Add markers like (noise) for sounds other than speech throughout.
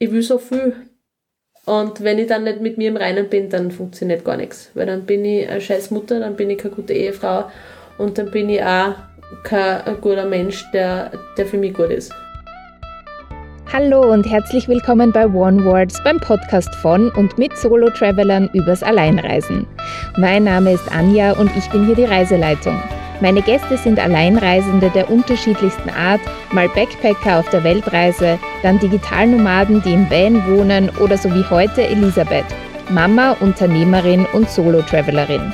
ich will so viel. Und wenn ich dann nicht mit mir im Reinen bin, dann funktioniert gar nichts. Weil dann bin ich eine scheiß Mutter, dann bin ich keine gute Ehefrau und dann bin ich auch kein guter Mensch, der, der für mich gut ist. Hallo und herzlich willkommen bei One Words, beim Podcast von und mit Solo-Travelern übers Alleinreisen. Mein Name ist Anja und ich bin hier die Reiseleitung. Meine Gäste sind Alleinreisende der unterschiedlichsten Art, mal Backpacker auf der Weltreise, dann Digitalnomaden, die im Van wohnen oder so wie heute Elisabeth, Mama, Unternehmerin und Solo-Travelerin.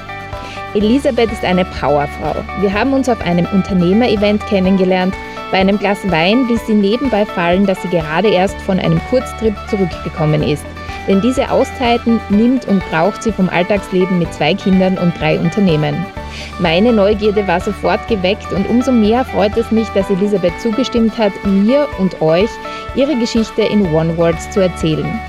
Elisabeth ist eine Powerfrau. Wir haben uns auf einem Unternehmer-Event kennengelernt bei einem Glas Wein ließ sie nebenbei fallen, dass sie gerade erst von einem Kurztrip zurückgekommen ist. Denn diese Auszeiten nimmt und braucht sie vom Alltagsleben mit zwei Kindern und drei Unternehmen. Meine Neugierde war sofort geweckt und umso mehr freut es mich, dass Elisabeth zugestimmt hat, mir und euch ihre Geschichte in One Words zu erzählen.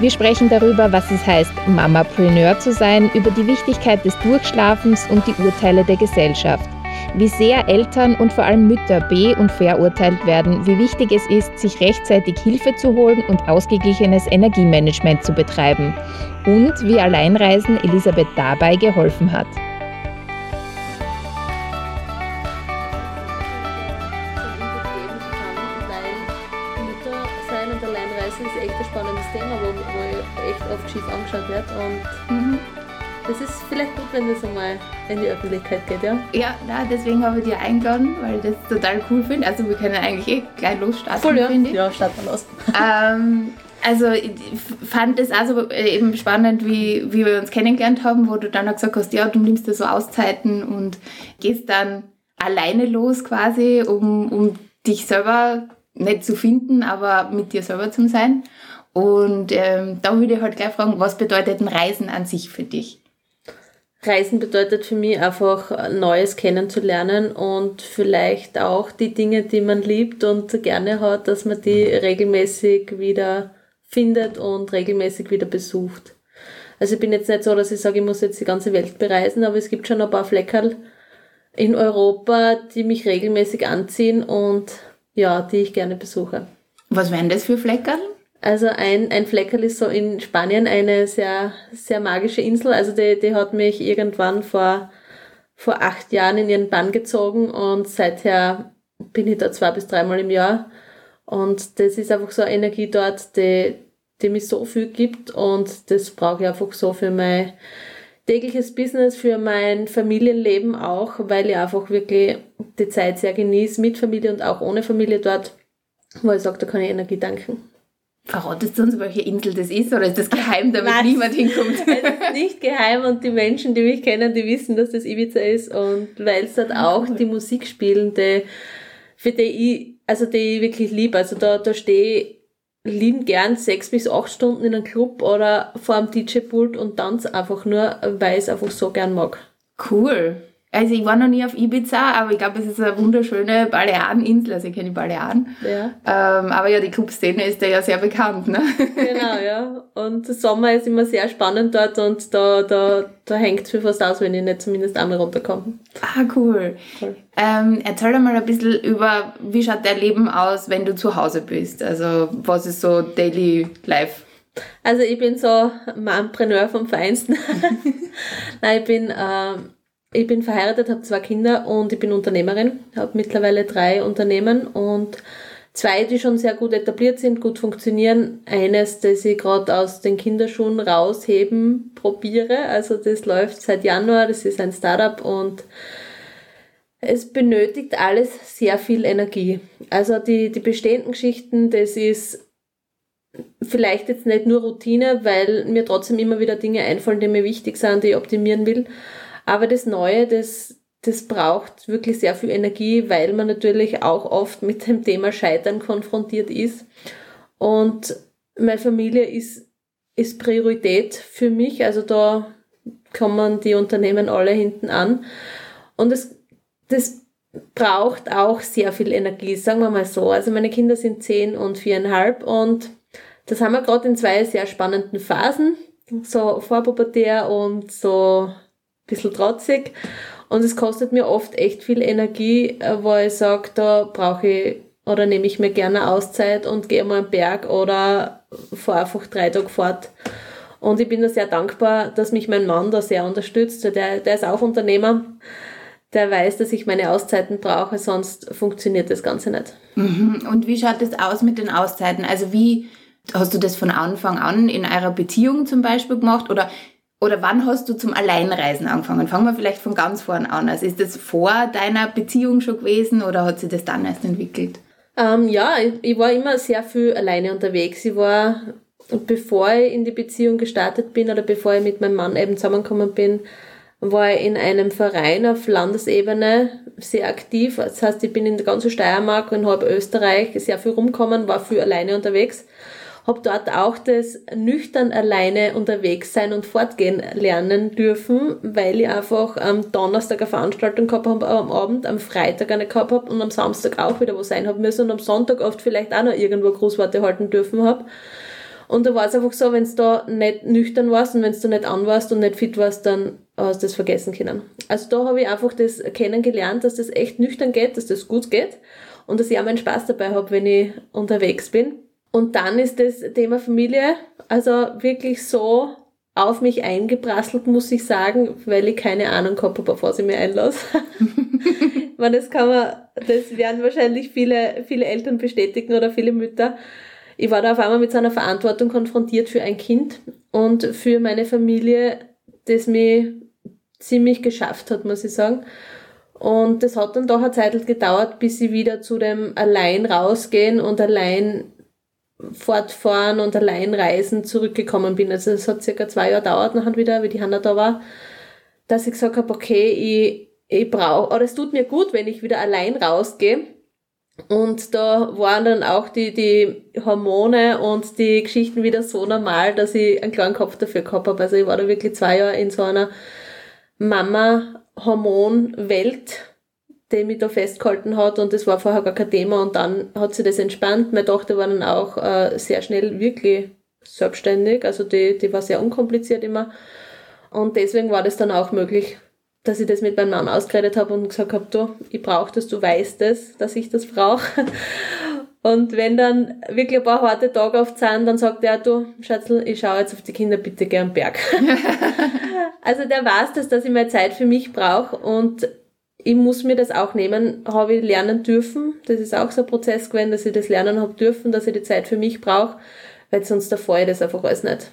Wir sprechen darüber, was es heißt, Mamapreneur zu sein, über die Wichtigkeit des Durchschlafens und die Urteile der Gesellschaft wie sehr Eltern und vor allem Mütter be- und verurteilt werden, wie wichtig es ist, sich rechtzeitig Hilfe zu holen und ausgeglichenes Energiemanagement zu betreiben und wie Alleinreisen Elisabeth dabei geholfen hat. Wenn das einmal in die Öffentlichkeit geht, ja? Ja, na, deswegen habe ich dir eingeladen, weil ich das total cool finde. Also wir können eigentlich eh gleich losstarten, Voll, ja. finde ich. Ja, starten wir los. Ähm, also ich fand es also eben spannend, wie, wie wir uns kennengelernt haben, wo du dann auch gesagt hast, ja, du nimmst dir so Auszeiten und gehst dann alleine los quasi, um, um dich selber nicht zu finden, aber mit dir selber zu sein. Und ähm, da würde ich halt gleich fragen, was bedeutet ein Reisen an sich für dich? Reisen bedeutet für mich einfach Neues kennenzulernen und vielleicht auch die Dinge, die man liebt und gerne hat, dass man die regelmäßig wieder findet und regelmäßig wieder besucht. Also ich bin jetzt nicht so, dass ich sage, ich muss jetzt die ganze Welt bereisen, aber es gibt schon ein paar Fleckerl in Europa, die mich regelmäßig anziehen und ja, die ich gerne besuche. Was wären das für Fleckerl? Also ein, ein Fleckerl ist so in Spanien eine sehr, sehr magische Insel. Also die, die hat mich irgendwann vor, vor acht Jahren in ihren Bann gezogen und seither bin ich da zwei bis dreimal im Jahr. Und das ist einfach so eine Energie dort, die, die mich so viel gibt und das brauche ich einfach so für mein tägliches Business, für mein Familienleben auch, weil ich einfach wirklich die Zeit sehr genieße mit Familie und auch ohne Familie dort, wo ich sage, da kann ich Energie danken. Verratest du uns, welche Insel das ist oder ist das geheim, damit Nein, niemand hinkommt? (laughs) es ist nicht geheim und die Menschen, die mich kennen, die wissen, dass das Ibiza ist und weil es dort auch die Musik spielen, die, für die ich, also die ich wirklich liebe. Also da, da stehe lieben gern sechs bis acht Stunden in einem Club oder vor einem DJ-Pult und tanze einfach nur, weil ich es einfach so gern mag. Cool. Also ich war noch nie auf Ibiza, aber ich glaube, es ist eine wunderschöne Baleareninsel, also ich kenne die Balearen. Ja. Ähm, aber ja, die Clubszene ist ja sehr bekannt, ne? Genau, ja. Und Sommer ist immer sehr spannend dort und da, da, da hängt viel fast aus, wenn ich nicht zumindest einmal runterkomme. Ah, cool. cool. Ähm, erzähl doch mal ein bisschen über, wie schaut dein Leben aus, wenn du zu Hause bist? Also was ist so Daily Life? Also ich bin so Mompreneur vom Feinsten. (laughs) Nein, ich bin... Ähm, ich bin verheiratet, habe zwei Kinder und ich bin Unternehmerin, habe mittlerweile drei Unternehmen und zwei, die schon sehr gut etabliert sind, gut funktionieren. Eines, das ich gerade aus den Kinderschuhen rausheben probiere. Also das läuft seit Januar, das ist ein Startup und es benötigt alles sehr viel Energie. Also die, die bestehenden Geschichten, das ist vielleicht jetzt nicht nur Routine, weil mir trotzdem immer wieder Dinge einfallen, die mir wichtig sind, die ich optimieren will. Aber das Neue, das, das braucht wirklich sehr viel Energie, weil man natürlich auch oft mit dem Thema Scheitern konfrontiert ist. Und meine Familie ist, ist Priorität für mich. Also da kommen die Unternehmen alle hinten an. Und es, das braucht auch sehr viel Energie, sagen wir mal so. Also meine Kinder sind zehn und viereinhalb und das haben wir gerade in zwei sehr spannenden Phasen, so vorpubertär und so bisschen trotzig. Und es kostet mir oft echt viel Energie, äh, wo ich sage, da brauche ich oder nehme ich mir gerne Auszeit und gehe mal am Berg oder fahre einfach drei Tage fort. Und ich bin da sehr dankbar, dass mich mein Mann da sehr unterstützt. Der, der ist auch Unternehmer. Der weiß, dass ich meine Auszeiten brauche, sonst funktioniert das Ganze nicht. Mhm. Und wie schaut es aus mit den Auszeiten? Also wie hast du das von Anfang an in eurer Beziehung zum Beispiel gemacht? Oder oder wann hast du zum Alleinreisen angefangen? Fangen wir vielleicht von ganz vorn an. Also ist das vor deiner Beziehung schon gewesen oder hat sich das dann erst entwickelt? Ähm, ja, ich, ich, war immer sehr viel alleine unterwegs. Ich war, bevor ich in die Beziehung gestartet bin oder bevor ich mit meinem Mann eben zusammengekommen bin, war ich in einem Verein auf Landesebene sehr aktiv. Das heißt, ich bin in der ganzen Steiermark und halb Österreich sehr viel rumgekommen, war viel alleine unterwegs habe dort auch das nüchtern alleine unterwegs sein und fortgehen lernen dürfen, weil ich einfach am Donnerstag eine Veranstaltung gehabt habe am Abend, am Freitag eine gehabt habe und am Samstag auch wieder wo sein habe müssen und am Sonntag oft vielleicht auch noch irgendwo Grußworte halten dürfen habe. Und da war es einfach so, wenn du da nicht nüchtern warst und wenn du nicht an warst und nicht fit warst, dann hast du das vergessen können. Also da habe ich einfach das kennengelernt, dass das echt nüchtern geht, dass das gut geht und dass ich auch meinen Spaß dabei habe, wenn ich unterwegs bin. Und dann ist das Thema Familie also wirklich so auf mich eingeprasselt, muss ich sagen, weil ich keine Ahnung gehabt habe, was ich mir einlasse. (laughs) man, das kann man, das werden wahrscheinlich viele, viele Eltern bestätigen oder viele Mütter. Ich war da auf einmal mit so einer Verantwortung konfrontiert für ein Kind und für meine Familie, das mich ziemlich geschafft hat, muss ich sagen. Und das hat dann doch eine Zeit gedauert, bis ich wieder zu dem allein rausgehen und allein Fortfahren und Alleinreisen zurückgekommen bin. Also es hat circa zwei Jahre dauert nachher wieder, wie die Hanna da war, dass ich gesagt habe, okay, ich, ich brauche, oder es tut mir gut, wenn ich wieder allein rausgehe. Und da waren dann auch die, die Hormone und die Geschichten wieder so normal, dass ich einen kleinen Kopf dafür gehabt habe. Also ich war da wirklich zwei Jahre in so einer Mama-Hormon-Welt die mich da festgehalten hat und das war vorher gar kein Thema und dann hat sie das entspannt. Meine Tochter war dann auch äh, sehr schnell wirklich selbstständig, also die, die war sehr unkompliziert immer und deswegen war das dann auch möglich, dass ich das mit meinem Mann ausgeredet habe und gesagt habe, du, ich brauche das, du weißt es, dass ich das brauche. (laughs) Und wenn dann wirklich ein paar harte Tage oft sind, dann sagt er, du, Schatzel, ich schaue jetzt auf die Kinder bitte gern Berg. (laughs) (laughs) also der weiß das, dass ich mehr Zeit für mich brauche und ich muss mir das auch nehmen, habe ich lernen dürfen. Das ist auch so ein Prozess gewesen, dass ich das lernen habe dürfen, dass ich die Zeit für mich brauche, weil sonst davor ich das einfach alles nicht.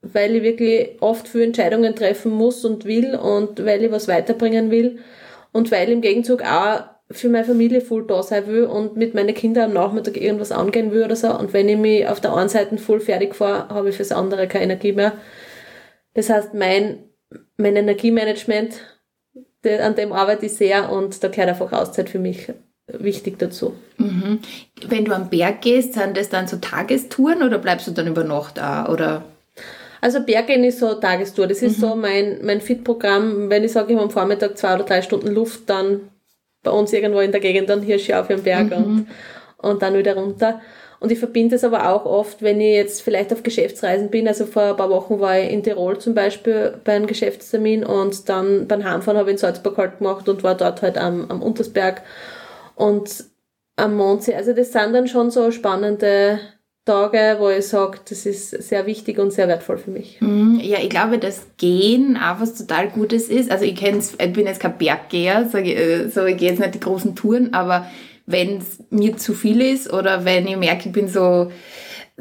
Weil ich wirklich oft für Entscheidungen treffen muss und will und weil ich was weiterbringen will und weil ich im Gegenzug auch für meine Familie voll da sein will und mit meinen Kindern am Nachmittag irgendwas angehen will oder so. Und wenn ich mich auf der einen Seite voll fertig fahre, habe ich fürs andere keine Energie mehr. Das heißt, mein, mein Energiemanagement an dem arbeite ich sehr und da gehört einfach Auszeit für mich wichtig dazu. Mhm. Wenn du am Berg gehst, sind das dann so Tagestouren oder bleibst du dann über Nacht da? Oder? Also Berggehen ist so Tagestour. Das ist mhm. so mein, mein Fit-Programm. Wenn ich sage, ich habe am Vormittag zwei oder drei Stunden Luft, dann bei uns irgendwo in der Gegend, dann Hirschi auf am Berg mhm. und, und dann wieder runter. Und ich verbinde es aber auch oft, wenn ich jetzt vielleicht auf Geschäftsreisen bin. Also vor ein paar Wochen war ich in Tirol zum Beispiel bei einem Geschäftstermin und dann beim Heimfahren habe ich in Salzburg halt gemacht und war dort halt am, am Untersberg und am Mondsee. Also das sind dann schon so spannende Tage, wo ich sage, das ist sehr wichtig und sehr wertvoll für mich. Mhm. Ja, ich glaube, dass Gehen auch was total Gutes ist. Also ich, kenn's, ich bin jetzt kein Berggeher, so, äh, so ich gehe jetzt nicht die großen Touren, aber wenn es mir zu viel ist oder wenn ich merke, ich bin so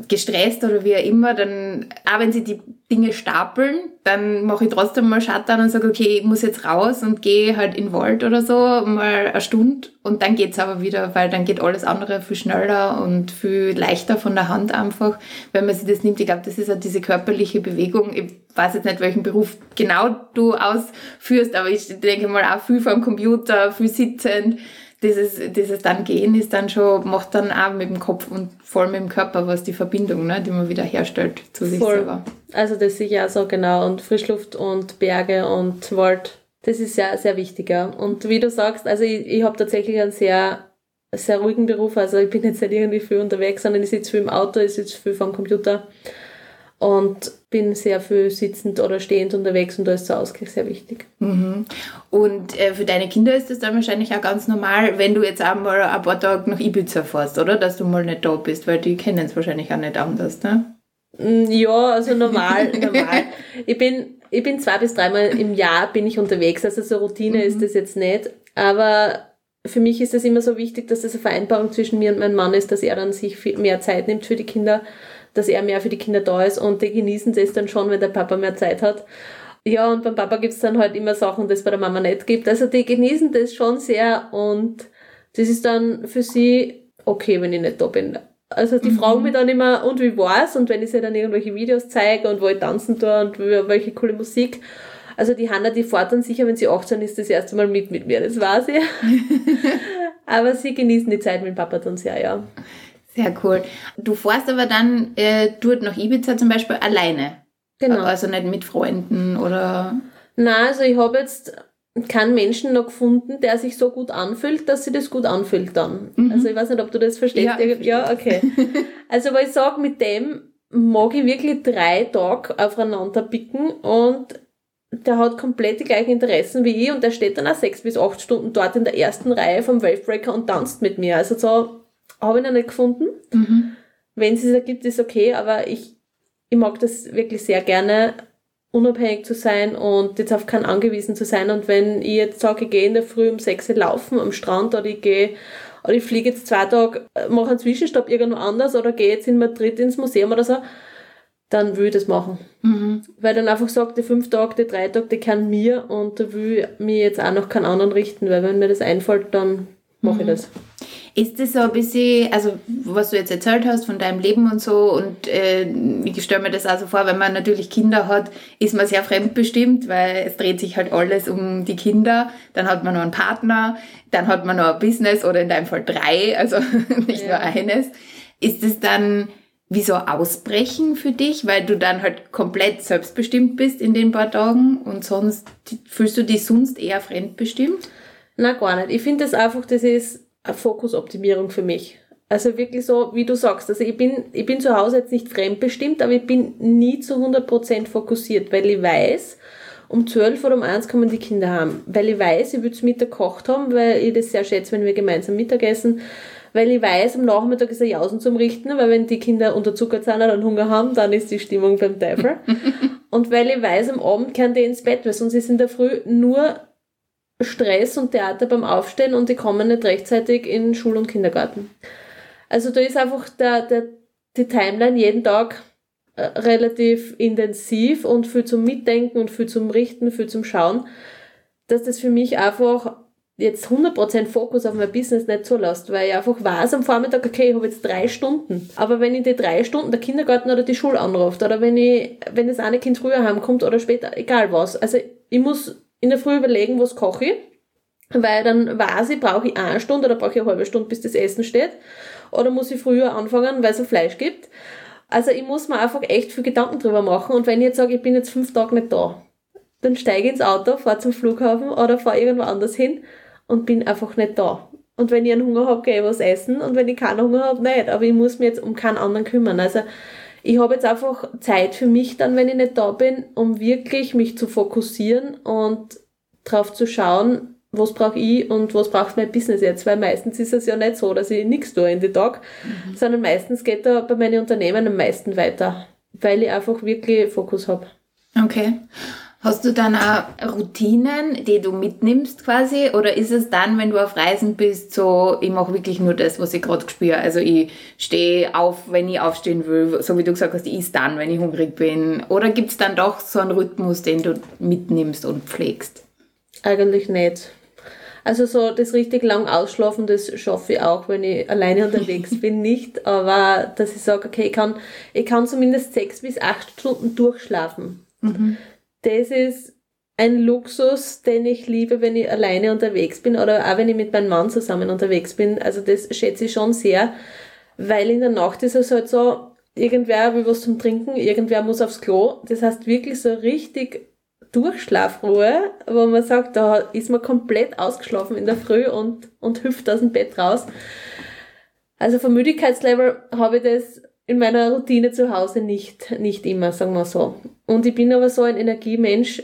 gestresst oder wie auch immer, dann, auch wenn sie die Dinge stapeln, dann mache ich trotzdem mal Shutdown und sage, okay, ich muss jetzt raus und gehe halt in Wald oder so, mal eine Stunde und dann geht's aber wieder, weil dann geht alles andere viel schneller und viel leichter von der Hand einfach, wenn man sich das nimmt. Ich glaube, das ist halt diese körperliche Bewegung. Ich weiß jetzt nicht, welchen Beruf genau du ausführst, aber ich denke mal auch viel vom Computer, viel sitzend, dieses, dieses dann gehen ist dann schon, macht dann auch mit dem Kopf und voll mit dem Körper was, die Verbindung, ne, die man wieder herstellt zu sich voll. selber. Also das ist ja so genau und Frischluft und Berge und Wald, das ist ja sehr wichtig, ja. Und wie du sagst, also ich, ich habe tatsächlich einen sehr sehr ruhigen Beruf, also ich bin jetzt nicht irgendwie viel unterwegs, sondern ich sitze viel im Auto, ich sitze viel vom Computer und bin sehr viel sitzend oder stehend unterwegs und da ist der Ausgleich sehr wichtig. Mhm. Und äh, für deine Kinder ist das dann wahrscheinlich auch ganz normal, wenn du jetzt einmal ein paar Tage nach Ibiza fährst, oder? Dass du mal nicht da bist, weil die kennen es wahrscheinlich auch nicht anders, ne? Mm, Ja, also normal, (laughs) normal. Ich bin, ich bin zwei bis dreimal im Jahr bin ich unterwegs, also so Routine ist das jetzt nicht. Aber für mich ist es immer so wichtig, dass das eine Vereinbarung zwischen mir und meinem Mann ist, dass er dann sich viel mehr Zeit nimmt für die Kinder, dass er mehr für die Kinder da ist und die genießen das dann schon, wenn der Papa mehr Zeit hat. Ja, und beim Papa gibt's dann halt immer Sachen, die es bei der Mama nicht gibt. Also die genießen das schon sehr und das ist dann für sie okay, wenn ich nicht da bin. Also die fragen mich dann immer, und wie war's? Und wenn ich sie dann irgendwelche Videos zeige und wo ich tanzen tue und welche coole Musik. Also die Hanna, die fährt dann sicher, wenn sie 18 ist, das erste Mal mit mit mir, das war (laughs) sie. aber sie genießen die Zeit mit Papa dann sehr, ja. Sehr cool. Du fährst aber dann äh, dort nach Ibiza zum Beispiel alleine. Genau. Also nicht mit Freunden oder. Na, also ich habe jetzt keinen Menschen noch gefunden, der sich so gut anfühlt, dass sie das gut anfühlt dann. Also ich weiß nicht, ob du das verstehst. Ja, ja okay. (laughs) also weil ich sage, mit dem mag ich wirklich drei Tage aufeinander picken und der hat komplett die gleichen Interessen wie ich und der steht dann auch sechs bis acht Stunden dort in der ersten Reihe vom Wavebreaker und tanzt mit mir. Also so habe ich noch nicht gefunden. Wenn es es ergibt, ist okay, aber ich, ich mag das wirklich sehr gerne, unabhängig zu sein und jetzt auf keinen angewiesen zu sein. Und wenn ich jetzt sage, ich gehe in der Früh um sechs Uhr laufen am Strand oder ich gehe oder ich fliege jetzt zwei Tage, äh, mache einen Zwischenstopp irgendwo anders oder gehe jetzt in Madrid ins Museum oder so, dann will ich das machen. Weil dann einfach sagt, die fünf Tage, die drei Tage, die können mir und da will ich mich jetzt auch noch keinen anderen richten, weil wenn mir das einfällt, dann mache ich das. Ist das so ein bisschen, also was du jetzt erzählt hast von deinem Leben und so, und äh, ich stelle mir das also vor, wenn man natürlich Kinder hat, ist man sehr fremdbestimmt, weil es dreht sich halt alles um die Kinder. Dann hat man noch einen Partner, dann hat man noch ein Business oder in deinem Fall drei, also (laughs) nicht nur Ja. eines. Ist es dann wie so ein Ausbrechen für dich, weil du dann halt komplett selbstbestimmt bist in den paar Tagen und sonst fühlst du dich sonst eher fremdbestimmt? Na gar nicht. Ich finde das einfach, das ist Fokusoptimierung für mich. Also wirklich so, wie du sagst. Also ich bin, ich bin zu Hause jetzt nicht fremdbestimmt, aber ich bin nie zu 100% fokussiert, weil ich weiß, um 12 oder um 1 kommen die Kinder heim. Weil ich weiß, ich will zu Mittag gekocht haben, weil ich das sehr schätze, wenn wir gemeinsam Mittagessen. Weil ich weiß, am Nachmittag ist ein Jausen zum Richten, weil wenn die Kinder unterzuckert sind und Hunger haben, dann ist die Stimmung beim Teufel. (laughs) und weil ich weiß, am Abend können die ins Bett, weil sonst ist in der Früh nur Stress und Theater beim Aufstehen und die kommen nicht rechtzeitig in Schul- und Kindergarten. Also da ist einfach der, der, die Timeline jeden Tag äh, relativ intensiv und viel zum Mitdenken und viel zum Richten, viel zum Schauen, dass das für mich einfach jetzt 100% Fokus auf mein Business nicht zulässt, weil ich einfach weiß am Vormittag, okay, ich habe jetzt drei Stunden. Aber wenn ich die drei Stunden der Kindergarten oder die Schule anruft oder wenn ich, wenn das eine Kind früher heimkommt oder später, egal was. Also ich muss in der Früh überlegen, was koche ich, weil dann weiß ich, brauche ich eine Stunde oder brauche ich eine halbe Stunde, bis das Essen steht. Oder muss ich früher anfangen, weil es ein Fleisch gibt. Also ich muss mir einfach echt viel Gedanken drüber machen. Und wenn ich jetzt sage, ich bin jetzt fünf Tage nicht da, dann steige ich ins Auto, fahre zum Flughafen oder fahre irgendwo anders hin und bin einfach nicht da. Und wenn ich einen Hunger habe, gehe ich was essen und wenn ich keinen Hunger habe, nicht. Aber ich muss mich jetzt um keinen anderen kümmern. Also ich habe jetzt einfach Zeit für mich dann, wenn ich nicht da bin, um wirklich mich zu fokussieren und drauf zu schauen, was brauche ich und was braucht mein Business jetzt, weil meistens ist es ja nicht so, dass ich nichts tue in den Tag, sondern meistens geht da bei meinen Unternehmen am meisten weiter, weil ich einfach wirklich Fokus habe. Okay. Hast du dann auch Routinen, die du mitnimmst quasi? Oder ist es dann, wenn du auf Reisen bist, so, ich mache wirklich nur das, was ich gerade spüre? Also ich stehe auf, wenn ich aufstehen will, so wie du gesagt hast, ich is dann, wenn ich hungrig bin. Oder gibt es dann doch so einen Rhythmus, den du mitnimmst und pflegst? Eigentlich nicht. Also so das richtig lang ausschlafen, das schaffe ich auch, wenn ich alleine unterwegs bin, (laughs) nicht. Aber dass ich sage, okay, ich kann, ich kann zumindest sechs bis acht Stunden durchschlafen. Das ist ein Luxus, den ich liebe, wenn ich alleine unterwegs bin oder auch wenn ich mit meinem Mann zusammen unterwegs bin. Also das schätze ich schon sehr, weil in der Nacht ist es halt so, irgendwer will was zum Trinken, irgendwer muss aufs Klo. Das heißt wirklich so richtig Durchschlafruhe, wo man sagt, da ist man komplett ausgeschlafen in der Früh und, und hüpft aus dem Bett raus. Also vom Müdigkeitslevel habe ich das in meiner Routine zu Hause nicht, nicht immer, sagen wir so. Und ich bin aber so ein Energiemensch,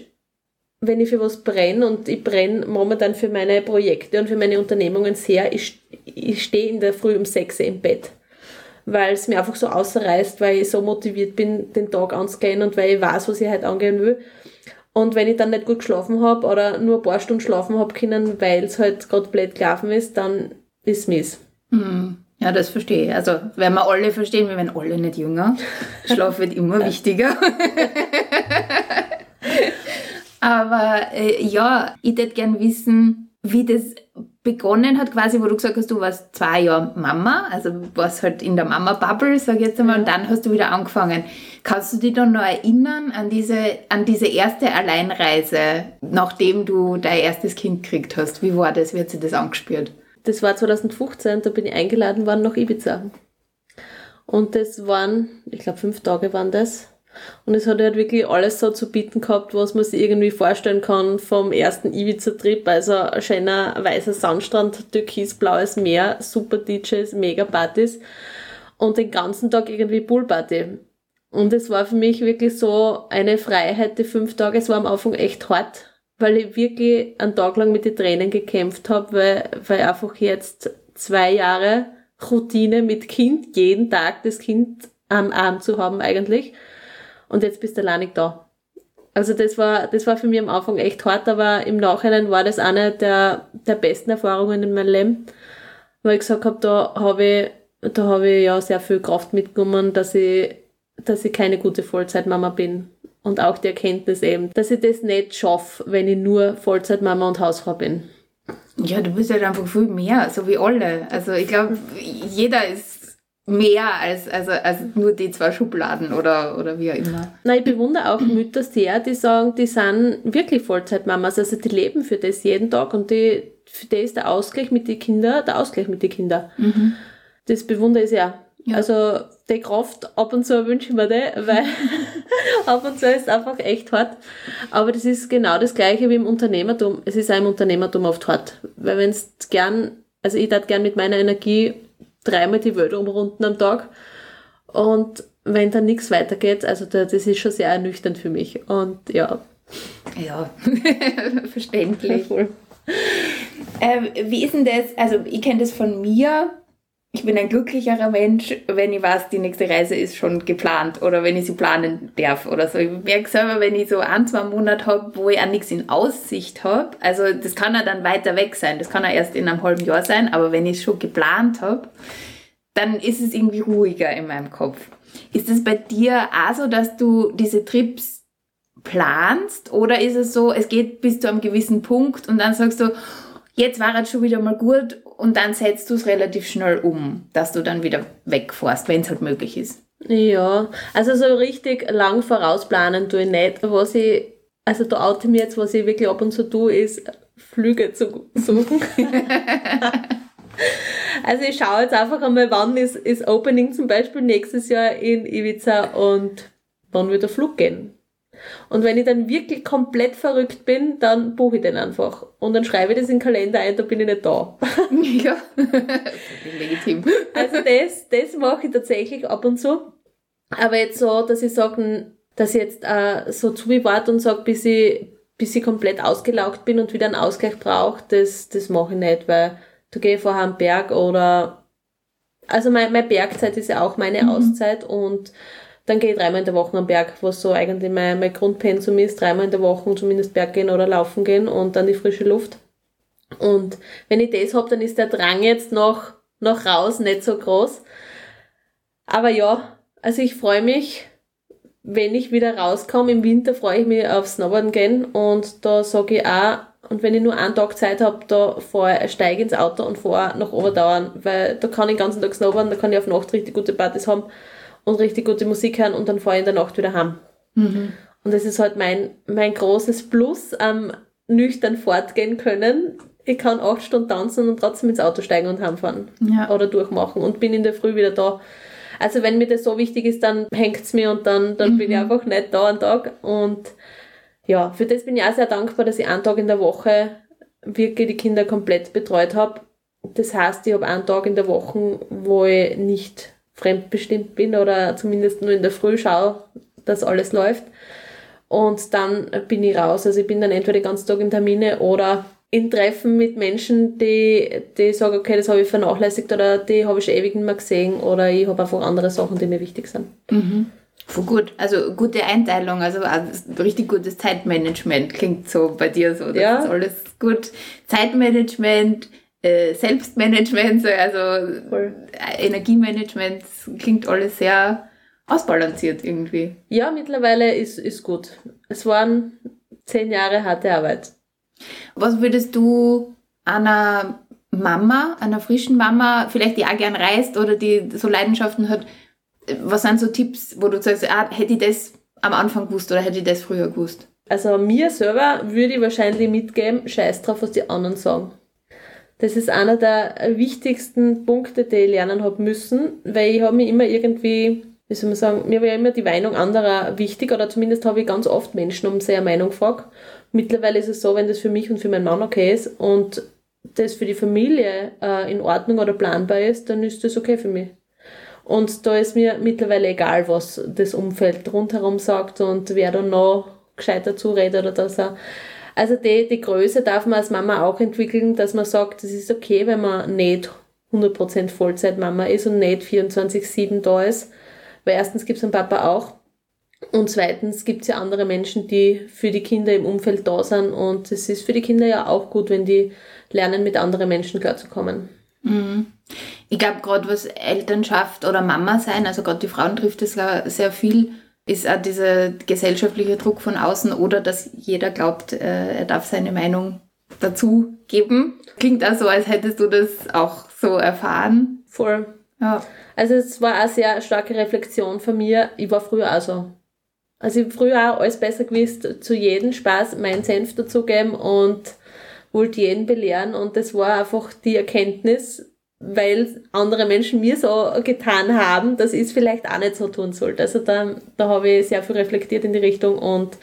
wenn ich für was brenne und ich brenne momentan für meine Projekte und für meine Unternehmungen sehr, ich, ich stehe in der Früh um sechs im Bett. weil es mir einfach so außerreißt, weil ich so motiviert bin, den Tag anzugehen und weil ich weiß, was ich heute angehen will. Und wenn ich dann nicht gut geschlafen habe oder nur ein paar Stunden schlafen habe können, weil es halt gerade blöd gelaufen ist, dann ist mies. Mhm. Ja, das verstehe ich. Also, wenn wir alle verstehen, wir werden alle nicht jünger. Schlaf wird immer (laughs) wichtiger. Aber äh, ja, ich würde gerne wissen, wie das begonnen hat, quasi, wo du gesagt hast, du warst zwei Jahre Mama, also warst halt in der Mama-Bubble, sag ich jetzt einmal, und dann hast du wieder angefangen. Kannst du dich dann noch erinnern an diese, an diese erste Alleinreise, nachdem du dein erstes Kind gekriegt hast? Wie war das? Wie hat sich das angespürt? Das war 2015, da bin ich eingeladen worden nach Ibiza. Und das waren, ich glaube, fünf Tage waren das. Und es hat halt wirklich alles so zu bieten gehabt, was man sich irgendwie vorstellen kann vom ersten Ibiza-Trip. Also ein schöner weißer Sandstrand, türkisblaues Meer, super DJs, mega Partys und den ganzen Tag irgendwie Poolparty. Und es war für mich wirklich so eine Freiheit, die fünf Tage. Es war am Anfang echt hart, weil ich wirklich einen Tag lang mit den Tränen gekämpft habe, weil, weil einfach jetzt zwei Jahre Routine mit Kind, jeden Tag das Kind am Arm zu haben eigentlich und jetzt bist du alleine da. Also das war, das war für mich am Anfang echt hart, aber im Nachhinein war das eine der, der besten Erfahrungen in meinem Leben, weil ich gesagt habe, da habe ich, da habe ich ja sehr viel Kraft mitgenommen, dass ich, dass ich keine gute Vollzeitmama bin. Und auch die Erkenntnis eben, dass ich das nicht schaffe, wenn ich nur Vollzeitmama und Hausfrau bin. Ja, du bist halt einfach viel mehr, so wie alle. Also ich glaube, jeder ist mehr als, also, als nur die zwei Schubladen oder, oder wie auch immer. Nein, ich bewundere auch Mütter sehr, die sagen, die sind wirklich Vollzeitmamas, also die leben für das jeden Tag und die, für die ist der Ausgleich mit den Kindern, der Ausgleich mit den Kindern. Mhm. Das bewundere ich sehr. Ja. Also die Kraft ab und zu wünsche ich mir die, weil (laughs) ab und zu ist es einfach echt hart. Aber das ist genau das gleiche wie im Unternehmertum. Es ist auch im Unternehmertum oft hart. Weil wenn es gern, also ich darf gern mit meiner Energie dreimal die Welt umrunden am Tag. Und wenn dann nichts weitergeht, also das ist schon sehr ernüchternd für mich. Und ja. Ja, (laughs) verständlich. Ja, ähm, wie ist denn das? Also, ich kenne das von mir. Ich bin ein glücklicherer Mensch, wenn ich weiß, die nächste Reise ist schon geplant oder wenn ich sie planen darf oder so. Ich merke selber, wenn ich so ein, zwei Monate habe, wo ich auch nichts in Aussicht habe, also das kann ja dann weiter weg sein, das kann ja erst in einem halben Jahr sein, aber wenn ich es schon geplant habe, dann ist es irgendwie ruhiger in meinem Kopf. Ist es bei dir auch so, dass du diese Trips planst oder ist es so, es geht bis zu einem gewissen Punkt und dann sagst du, jetzt war es schon wieder mal gut und dann setzt du es relativ schnell um, dass du dann wieder wegfährst, wenn es halt möglich ist. Ja, also so richtig lang vorausplanen tue ich nicht. Was ich, also da oute mir jetzt, was ich wirklich ab und zu tue, ist Flüge zu suchen. (laughs) also ich schaue jetzt einfach einmal, wann ist, ist Opening zum Beispiel nächstes Jahr in Ibiza und wann wird der Flug gehen. Und wenn ich dann wirklich komplett verrückt bin, dann buche ich den einfach. Und dann schreibe ich das in den Kalender ein, da bin ich nicht da. (laughs) Ja, (laughs) legitim. Also das, das mache ich tatsächlich ab und zu. Aber jetzt so, dass ich sage, dass ich jetzt äh, so zu wie warte und sage, bis ich, bis ich komplett ausgelaugt bin und wieder einen Ausgleich brauche, das, das mache ich nicht, weil da gehe ich vorher am Berg oder also meine, meine Bergzeit ist ja auch meine mhm. Auszeit und dann gehe ich dreimal in der Woche am Berg, was so eigentlich mein, mein Grundpensum ist, dreimal in der Woche zumindest Berg gehen oder laufen gehen und dann die frische Luft. Und wenn ich das hab, dann ist der Drang jetzt noch, noch raus nicht so groß. Aber ja, also ich freue mich, wenn ich wieder rauskomme. Im Winter freue ich mich auf Snowboarden gehen und da sage ich auch, und wenn ich nur einen Tag Zeit habe, da fahre ich, steige ins Auto und fahre nach Oberdauern, weil da kann ich den ganzen Tag snowboarden, da kann ich auf Nacht richtig gute Partys haben und richtig gute Musik hören und dann fahre ich in der Nacht wieder heim. Mhm. Und das ist halt mein, mein großes Plus am nüchtern fortgehen können. Ich kann acht Stunden tanzen und trotzdem ins Auto steigen und heimfahren. Ja. Oder durchmachen und bin in der Früh wieder da. Also wenn mir das so wichtig ist, dann hängt's mir und dann, dann mhm. bin ich mhm. einfach nicht da einen Tag. Und ja, für das bin ich auch sehr dankbar, dass ich einen Tag in der Woche wirklich die Kinder komplett betreut habe. Das heißt, ich habe einen Tag in der Woche, wo ich nicht fremdbestimmt bin oder zumindest nur in der Früh schaue, dass alles läuft. Und dann bin ich raus. Also ich bin dann entweder den ganzen Tag in Termine oder in Treffen mit Menschen, die, die sagen, okay, das habe ich vernachlässigt oder die habe ich schon ewig nicht mehr gesehen oder ich habe einfach andere Sachen, die mir wichtig sind. Mhm. Voll gut. Also gute Einteilung, also richtig gutes Zeitmanagement klingt so bei dir so. Das ja. ist alles gut. Zeitmanagement, äh, Selbstmanagement, also Voll. Energiemanagement, klingt alles sehr ausbalanciert irgendwie. Ja, mittlerweile ist, ist gut. Es waren zehn Jahre harte Arbeit. Was würdest du einer Mama, einer frischen Mama, vielleicht die auch gern reist oder die so Leidenschaften hat, was sind so Tipps, wo du sagst, ah, hätte ich das am Anfang gewusst oder hätte ich das früher gewusst? Also mir selber würde ich wahrscheinlich mitgeben, scheiß drauf, was die anderen sagen. Das ist einer der wichtigsten Punkte, die ich lernen habe müssen, weil ich habe mich immer irgendwie, wie soll man sagen, mir war ja immer die Meinung anderer wichtig oder zumindest habe ich ganz oft Menschen um seine Meinung gefragt. Mittlerweile ist es so, wenn das für mich und für meinen Mann okay ist und das für die Familie äh, in Ordnung oder planbar ist, dann ist das okay für mich. Und da ist mir mittlerweile egal, was das Umfeld rundherum sagt und wer dann noch gescheiter zuredet oder dass er. Also die, die Größe darf man als Mama auch entwickeln, dass man sagt, es ist okay, wenn man nicht 100% Vollzeit-Mama ist und nicht 24-7 da ist. Weil erstens gibt es einen Papa auch und zweitens gibt es ja andere Menschen, die für die Kinder im Umfeld da sind und es ist für die Kinder ja auch gut, wenn die lernen, mit anderen Menschen klarzukommen. Mhm. Ich glaube, gerade was Elternschaft oder Mama sein, also gerade die Frauen trifft es sehr viel, ist auch dieser gesellschaftliche Druck von außen oder dass jeder glaubt, äh, er darf seine Meinung dazu geben. Klingt auch so, als hättest du das auch so erfahren. Voll. Ja. Also es war eine sehr starke Reflexion von mir. Ich war früher auch so. Also ich habe früher auch alles besser gewusst, zu jedem Spaß meinen Senf dazugeben und wollte jeden belehren und das war einfach die Erkenntnis, weil andere Menschen mir so getan haben, dass ich es vielleicht auch nicht so tun sollte. Also da, da habe ich sehr viel reflektiert in die Richtung und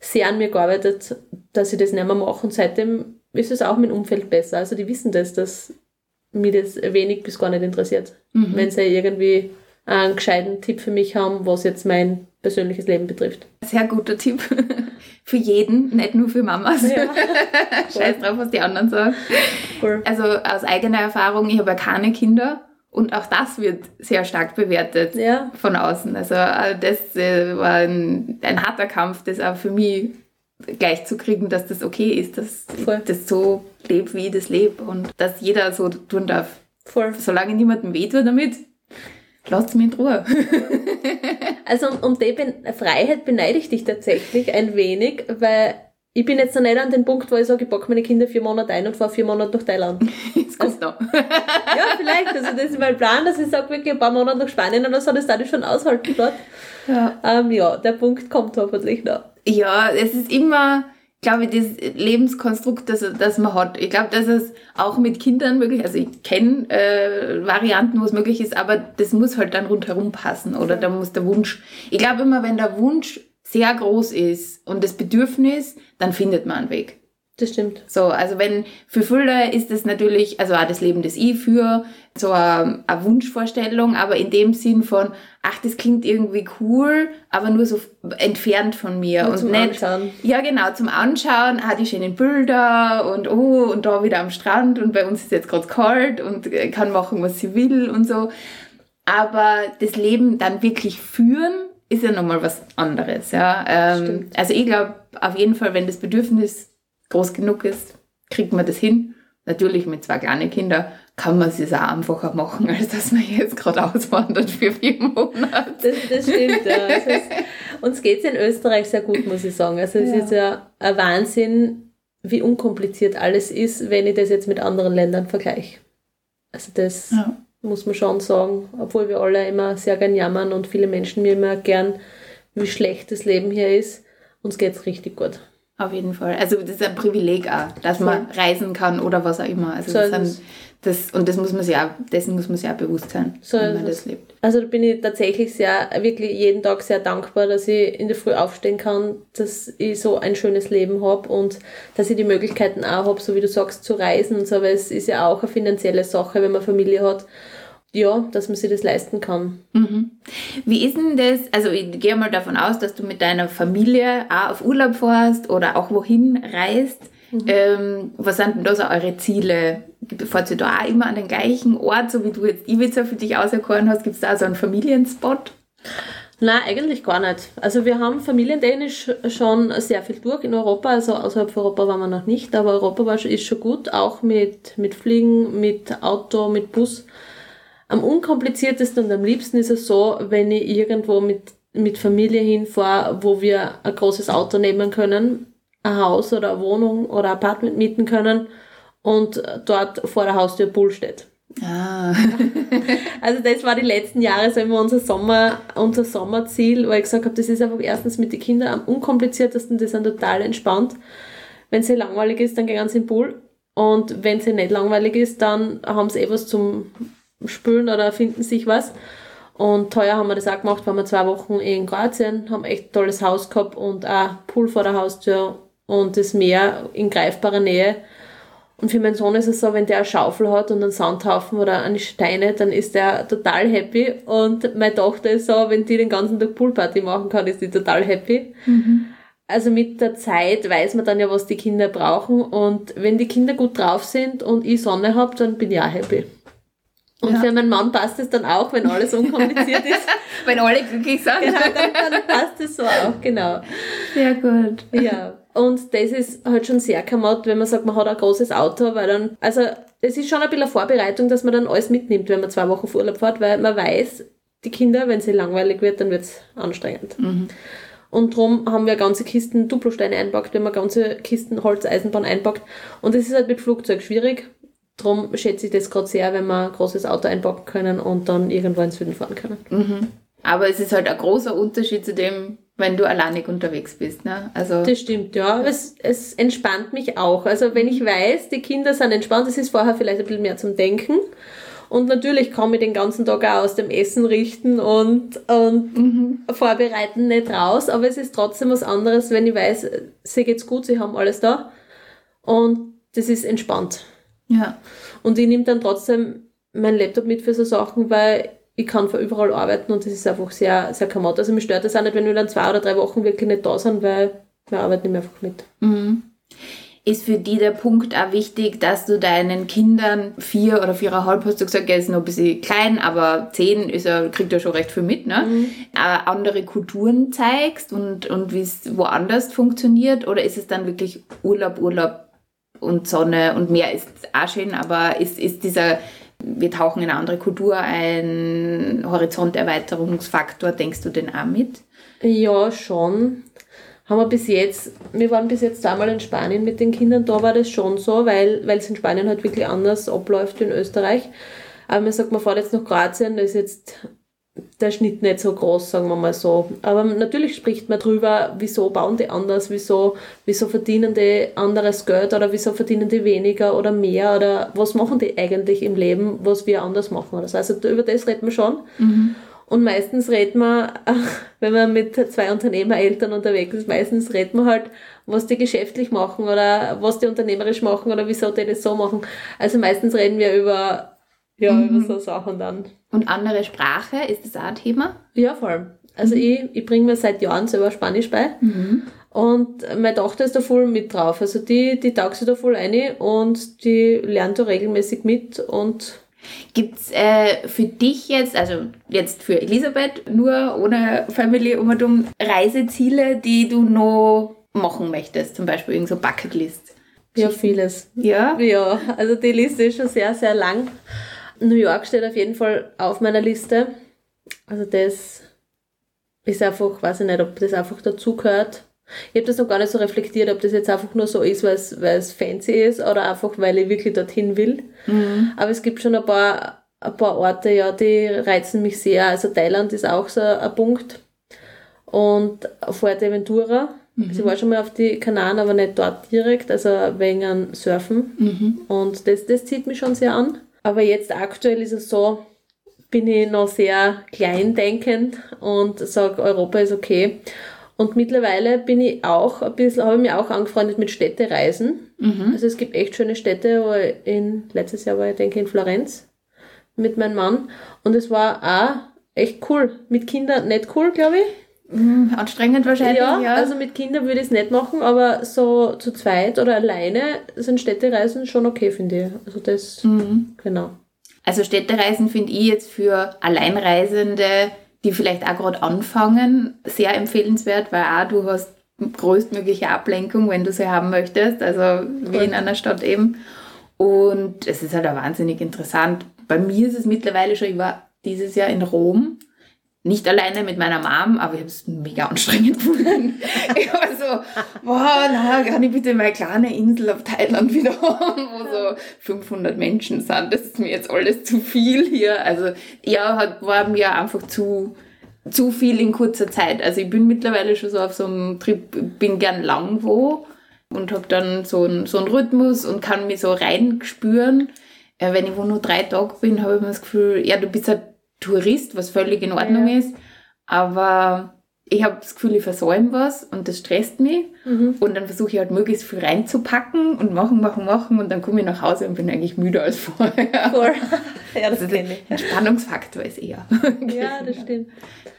sehr an mir gearbeitet, dass ich das nicht mehr mache und seitdem ist es auch dem Umfeld besser. Also die wissen das, dass mich das wenig bis gar nicht interessiert. Mhm. Wenn sie irgendwie einen gescheiten Tipp für mich haben, was jetzt mein persönliches Leben betrifft. Sehr guter Tipp (laughs) für jeden, nicht nur für Mamas. Ja. (laughs) Scheiß drauf, was die anderen sagen. Cool. Also aus eigener Erfahrung, ich habe ja keine Kinder und auch das wird sehr stark bewertet ja. von außen. Also äh, das äh, war ein, ein harter Kampf, das auch für mich gleich zu kriegen, dass das okay ist, dass Voll. das so lebt, wie ich das lebe und dass jeder so tun darf. Voll. Solange niemandem wehtut damit, Lasst mich in Ruhe. (laughs) also um, um die Freiheit beneide ich dich tatsächlich ein wenig, weil ich bin jetzt noch nicht an dem Punkt, wo ich sage, ich packe meine Kinder vier Monate ein und fahre vier Monate nach Thailand. (laughs) Das kommt also, noch. ja, vielleicht. Also das ist mein Plan, dass ich sage, wirklich ein paar Monate nach Spanien oder so, das darf ich schon aushalten dort. Ja. Ähm, ja, der Punkt kommt hoffentlich noch. Ja, es ist immer glaube ich, das Lebenskonstrukt, das, das man hat. Ich glaube, dass es auch mit Kindern möglich Also ich kenne äh, Varianten, wo es möglich ist, aber das muss halt dann rundherum passen. Oder da muss der Wunsch. Ich glaube immer, wenn der Wunsch sehr groß ist und das Bedürfnis, dann findet man einen Weg. Das stimmt. So, also wenn, für viele ist es natürlich, also auch das Leben, das ich führe, so eine, eine, Wunschvorstellung, aber in dem Sinn von, ach, das klingt irgendwie cool, aber nur so entfernt von mir. Und, und zum nicht, Anschauen. Ja, genau, zum Anschauen, ah, die schönen Bilder und oh, und da wieder am Strand und bei uns ist jetzt gerade kalt und kann machen, was sie will und so. Aber das Leben dann wirklich führen, ist ja nochmal was anderes, ja. Ähm, also ich glaube, auf jeden Fall, wenn das Bedürfnis groß genug ist, kriegt man das hin. Natürlich mit zwei kleinen Kindern kann man es auch einfacher machen, (laughs) als dass man jetzt gerade auswandert für vier Monate. Das, das stimmt, ja. Es ist, uns geht es in Österreich sehr gut, muss ich sagen. Also es ja. ist ja ein Wahnsinn, wie unkompliziert alles ist, wenn ich das jetzt mit anderen Ländern vergleiche. Also das ja. muss man schon sagen, obwohl wir alle immer sehr gern jammern und viele Menschen mir immer gern, wie schlecht das Leben hier ist. Uns geht es richtig gut. Auf jeden Fall. Also das ist ein Privileg auch, dass man reisen kann oder was auch immer. Also so das sind, das, und das muss man sich auch, dessen muss man sich auch bewusst sein, so wenn man das lebt. Also da bin ich tatsächlich sehr, wirklich jeden Tag sehr dankbar, dass ich in der Früh aufstehen kann, dass ich so ein schönes Leben habe und dass ich die Möglichkeiten auch habe, so wie du sagst, zu reisen und so, weil es ist ja auch eine finanzielle Sache, wenn man Familie hat ja, dass man sich das leisten kann. Mhm. Wie ist denn das? Also ich gehe mal davon aus, dass du mit deiner Familie auch auf Urlaub fährst oder auch wohin reist. Mhm. Ähm, was sind denn da so eure Ziele? Fahrt ihr da auch immer an den gleichen Ort, so wie du jetzt Ibiza für dich auserkoren hast? Gibt es da so einen Familienspot? Nein, eigentlich gar nicht. Also wir haben familientechnisch schon sehr viel durch in Europa, also außerhalb von Europa waren wir noch nicht, aber Europa war, ist schon gut, auch mit, mit Fliegen, mit Auto, mit Bus. Am unkompliziertesten und am liebsten ist es so, wenn ich irgendwo mit, mit Familie hinfahre, wo wir ein großes Auto nehmen können, ein Haus oder eine Wohnung oder ein Apartment mieten können und dort vor der Haustür Bull steht. Ah. (laughs) also das war die letzten Jahre so immer unser Sommer, unser Sommerziel, weil ich gesagt habe, das ist einfach erstens mit den Kindern am unkompliziertesten, die sind total entspannt. Wenn sie langweilig ist, dann gehen sie in den Pool. Und wenn sie nicht langweilig ist, dann haben sie eh was zum Spülen oder finden sich was. Und teuer haben wir das auch gemacht, waren wir zwei Wochen in Kroatien, haben echt ein tolles Haus gehabt und auch Pool vor der Haustür und das Meer in greifbarer Nähe. Und für meinen Sohn ist es so, wenn der eine Schaufel hat und einen Sandhaufen oder eine Steine, dann ist der total happy. Und meine Tochter ist so, wenn die den ganzen Tag Poolparty machen kann, ist die total happy. Mhm. Also mit der Zeit weiß man dann ja, was die Kinder brauchen. Und wenn die Kinder gut drauf sind und ich Sonne habe, dann bin ich auch happy. Und ja. für meinen Mann passt es dann auch, wenn alles unkompliziert (laughs) ist. wenn alle glücklich sind. Genau, dann, dann passt es so auch, genau. Sehr gut. Ja. Und das ist halt schon sehr kamot, wenn man sagt, man hat ein großes Auto, weil dann, also es ist schon ein bisschen eine Vorbereitung, dass man dann alles mitnimmt, wenn man zwei Wochen auf Urlaub fährt, weil man weiß, die Kinder, wenn sie langweilig wird, dann wird es anstrengend. Mhm. Und darum haben wir ganze Kisten Duplosteine einpackt, wenn man ganze Kisten Holzeisenbahn einpackt. Und das ist halt mit Flugzeug schwierig. Darum schätze ich das gerade sehr, wenn wir ein großes Auto einpacken können und dann irgendwo ins Süden fahren können. Mhm. Aber es ist halt ein großer Unterschied zu dem, wenn du alleinig unterwegs bist. Ne? Also das stimmt, ja. Es, es entspannt mich auch. Also wenn ich weiß, die Kinder sind entspannt, das ist vorher vielleicht ein bisschen mehr zum Denken. Und natürlich kann ich den ganzen Tag auch aus dem Essen richten und, und mhm. vorbereiten nicht raus, aber es ist trotzdem was anderes, wenn ich weiß, sie geht's gut, sie haben alles da und das ist entspannt. Ja. Und ich nehme dann trotzdem meinen Laptop mit für so Sachen, weil ich kann von überall arbeiten und das ist einfach sehr, sehr kamot. Also mich stört das auch nicht, wenn wir dann zwei oder drei Wochen wirklich nicht da sind, weil wir arbeiten einfach mit. Mhm. Ist für die der Punkt auch wichtig, dass du deinen Kindern vier oder viereinhalb, hast du gesagt, er ist noch ein bisschen klein, aber zehn ist er, kriegt er schon recht viel mit, ne? Mhm. Äh, andere Kulturen zeigst und, und wie es woanders funktioniert? Oder ist es dann wirklich Urlaub, Urlaub und Sonne und Meer ist auch schön, aber ist, ist dieser wir tauchen in eine andere Kultur ein, Horizonterweiterungsfaktor, denkst du den auch mit? Ja, schon. Haben wir bis jetzt, wir waren bis jetzt einmal in Spanien mit den Kindern, da war das schon so, weil, es in Spanien halt wirklich anders abläuft wie in Österreich. Aber man sagt, man fährt jetzt nach Kroatien, da ist jetzt der Schnitt nicht so groß, sagen wir mal so. Aber natürlich spricht man drüber, wieso bauen die anders, wieso, wieso verdienen die anderes Geld oder wieso verdienen die weniger oder mehr oder was machen die eigentlich im Leben, was wir anders machen so. Also über das redet man schon. Mhm. Und meistens redet man, (laughs) wenn man mit zwei Unternehmereltern unterwegs ist, meistens redet man halt, was die geschäftlich machen oder was die unternehmerisch machen oder wieso die das so machen. Also meistens reden wir über ja, mhm. über so Sachen dann. Und andere Sprache, ist das auch ein Thema? Ja, vor allem. Also mhm. ich, ich bringe mir seit Jahren selber Spanisch bei. Mhm. Und meine Tochter ist da voll mit drauf. Also die, die taugt sich da voll ein und die lernt da regelmäßig mit und Gibt's äh, für dich jetzt, also jetzt für Elisabeth, nur ohne Familie um und um Reiseziele, die du noch machen möchtest? Zum Beispiel irgendeine so Bucketlist? Ja, vieles. Ja? Ja, also die Liste ist schon sehr, sehr lang. New York steht auf jeden Fall auf meiner Liste. Also das ist einfach, weiß ich nicht, ob das einfach dazugehört. Ich habe das noch gar nicht so reflektiert, ob das jetzt einfach nur so ist, weil es, fancy ist oder einfach, weil ich wirklich dorthin will. Mhm. Aber es gibt schon ein paar, ein paar Orte, ja, die reizen mich sehr. Also Thailand ist auch so ein Punkt. Und Fuerteventura. Mhm. Sie war schon mal auf die Kanaren, aber nicht dort direkt, also wegen Surfen. Mhm. Und das, das zieht mich schon sehr an. Aber jetzt aktuell ist es so, bin ich noch sehr kleindenkend und sage, Europa ist okay. Und mittlerweile bin ich auch ein bisschen, habe ich mich auch angefreundet mit Städtereisen. Mhm. Also es gibt echt schöne Städte, wo ich in, letztes Jahr war ich, denke in Florenz mit meinem Mann. Und es war auch echt cool. Mit Kindern nicht cool, glaube ich. Hm, anstrengend wahrscheinlich, Ja, ja. also mit Kindern würde ich es nicht machen, aber so zu zweit oder alleine sind Städtereisen schon okay, finde ich. Also das, Mhm. genau. Also Städtereisen finde ich jetzt für Alleinreisende, die vielleicht auch gerade anfangen, sehr empfehlenswert, weil auch du hast größtmögliche Ablenkung, wenn du sie haben möchtest, also wie in einer Stadt eben. Und es ist halt auch wahnsinnig interessant. Bei mir ist es mittlerweile schon, ich war dieses Jahr in Rom, nicht alleine mit meiner Mom, aber ich habe es mega anstrengend gefunden. (laughs) ich war so, boah, na, kann ich bitte meine kleine Insel auf Thailand wieder haben, wo so 500 Menschen sind. Das ist mir jetzt alles zu viel hier. Also ja, hat, war mir einfach zu, zu viel in kurzer Zeit. Also ich bin mittlerweile schon so auf so einem Trip, bin gern lang wo und habe dann so einen, so einen Rhythmus und kann mich so reinspüren. Äh, wenn ich wo nur drei Tage bin, habe ich immer das Gefühl, ja, du bist ein Tourist, was völlig in Ordnung Ja. ist, aber ich habe das Gefühl, ich versäume was und das stresst mich Mhm. und dann versuche ich halt möglichst viel reinzupacken und machen, machen, machen und dann komme ich nach Hause und bin eigentlich müder als vorher. Voll. (laughs) ja, das kenne ich. Entspannungsfaktor ist eher. (laughs) Ja, das stimmt.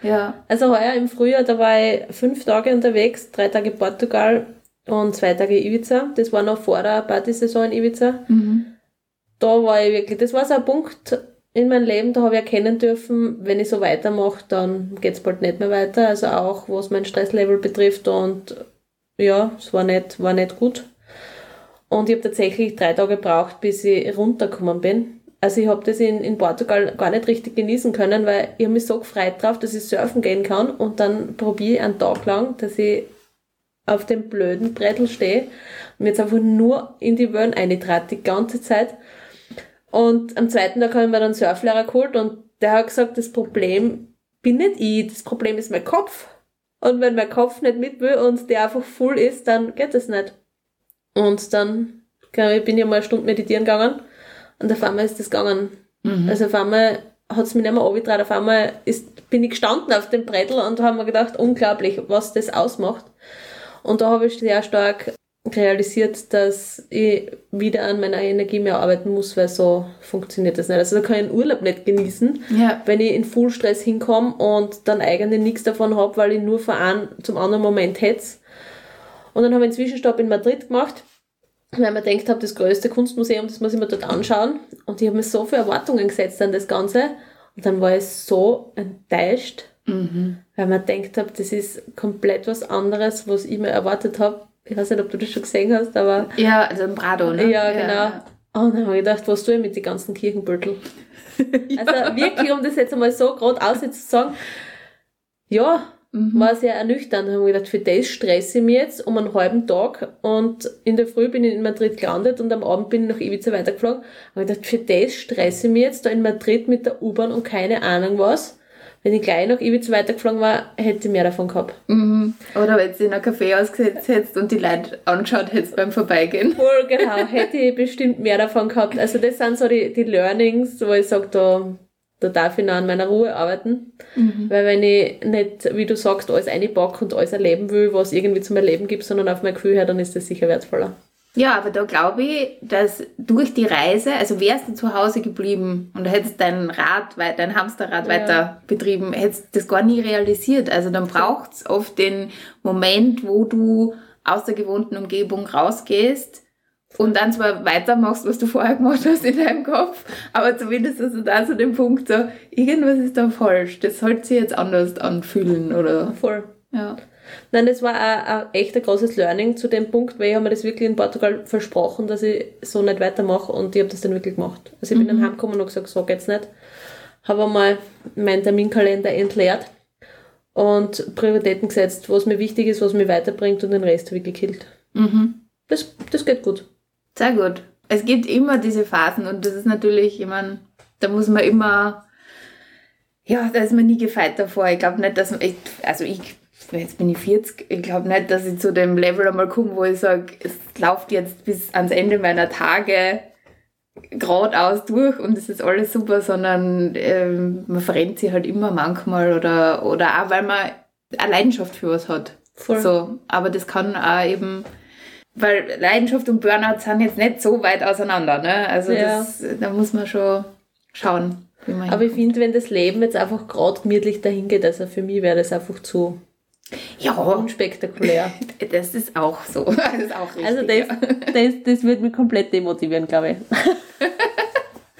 ja. Also heuer im Frühjahr, da war ich fünf Tage unterwegs, drei Tage Portugal und zwei Tage Ibiza. Das war noch vor der Partysaison in Ibiza. Mhm. Da war ich wirklich, das war so ein Punkt in meinem Leben, da habe ich erkennen dürfen, wenn ich so weitermache, dann geht's bald nicht mehr weiter. Also auch was mein Stresslevel betrifft und ja, es war nicht, war nicht gut. Und ich habe tatsächlich drei Tage gebraucht, bis ich runtergekommen bin. Also ich habe das in, in Portugal gar nicht richtig genießen können, weil ich mich so gefreut drauf, dass ich surfen gehen kann und dann probiere ich einen Tag lang, dass ich auf dem blöden Brettel stehe und jetzt einfach nur in die Wellen eintrat, die ganze Zeit. Und am zweiten Tag habe ich mir dann einen Surflehrer geholt und der hat gesagt, das Problem bin nicht ich, das Problem ist mein Kopf. Und wenn mein Kopf nicht mit will und der einfach full ist, dann geht das nicht. Und dann glaub ich, bin ich mal eine Stunde meditieren gegangen und auf einmal ist das gegangen. Mhm. Also auf einmal hat es mich nicht mehr angetragen, auf einmal ist, bin ich gestanden auf dem Brettel und habe mir gedacht, unglaublich, was das ausmacht. Und da habe ich sehr stark realisiert, dass ich wieder an meiner Energie mehr arbeiten muss, weil so funktioniert das nicht. Also da kann ich den Urlaub nicht genießen, Ja. wenn ich in Fullstress hinkomme und dann eigentlich nichts davon habe, weil ich nur von einem zum anderen Moment hetze. Und dann habe ich einen Zwischenstopp in Madrid gemacht, weil mir gedacht habe, das größte Kunstmuseum, das muss ich mir dort anschauen. Und ich habe mir so viele Erwartungen gesetzt an das Ganze. Und dann war ich so enttäuscht, Mhm. weil mir gedacht habe, das ist komplett was anderes, was ich mir erwartet habe. Ich weiß nicht, ob du das schon gesehen hast, aber Ja, also im Prado, ne? ja, genau. Und dann habe ich gedacht, was tue ich mit den ganzen Kirchenbüttel? (laughs) Also wirklich, um das jetzt einmal so gerade sagen, ja, Mhm. war sehr ernüchternd. Da habe ich gedacht, für das stresse ich mich jetzt um einen halben Tag und in der Früh bin ich in Madrid gelandet und am Abend bin ich nach Ibiza weitergeflogen. Da habe ich gedacht, für das stresse ich mich jetzt da in Madrid mit der U-Bahn und keine Ahnung was. Wenn ich gleich nach Ibiza weitergeflogen war, hätte ich mehr davon gehabt. Mhm. Oder wenn du in ein Café ausgesetzt hättest und die Leute angeschaut hättest beim Vorbeigehen. Voll genau, hätte ich bestimmt mehr davon gehabt. Also das sind so die, die Learnings, wo ich sage, da, da darf ich noch an meiner Ruhe arbeiten. Weil wenn ich nicht, wie du sagst, alles einpacke und alles erleben will, was irgendwie zum Erleben gibt, sondern auf mein Gefühl her, dann ist das sicher wertvoller. Ja, aber da glaube ich, dass durch die Reise, also wärst du zu Hause geblieben und hättest dein Rad, dein Hamsterrad Ja. weiter betrieben, hättest das gar nie realisiert. Also dann braucht's oft den Moment, wo du aus der gewohnten Umgebung rausgehst und dann zwar weitermachst, was du vorher gemacht hast in deinem Kopf, aber zumindest hast du da so den Punkt, so, irgendwas ist da falsch, das sollte sich jetzt anders anfühlen oder, Voll. ja. Nein, das war ein, ein echt ein großes Learning zu dem Punkt, weil ich habe mir das wirklich in Portugal versprochen, dass ich so nicht weitermache und ich habe das dann wirklich gemacht. Also ich bin dann heimgekommen und gesagt, so geht's nicht. Habe einmal meinen Terminkalender entleert und Prioritäten gesetzt, was mir wichtig ist, was mir weiterbringt und den Rest habe ich gekillt. Mhm. Das, das geht gut. Sehr gut. Es gibt immer diese Phasen und das ist natürlich, ich meine, da muss man immer, ja, da ist man nie gefeit davor. Ich glaube nicht, dass man, ich, also ich, jetzt bin ich 40, ich glaube nicht, dass ich zu dem Level einmal komme, wo ich sage, es läuft jetzt bis ans Ende meiner Tage geradeaus durch und es ist alles super, sondern ähm, man verrennt sich halt immer manchmal oder, oder auch, weil man eine Leidenschaft für was hat. Voll. So, aber das kann auch eben, weil Leidenschaft und Burnout sind jetzt nicht so weit auseinander, ne? Also Ja. das, da muss man schon schauen, wie man Aber ich finde, wenn das Leben jetzt einfach gerade gemütlich dahin geht, also für mich wäre das einfach zu, Ja. unspektakulär. (laughs) Das ist auch so. (laughs) Das ist auch richtig. Also das, das, das wird mich komplett demotivieren, glaube ich.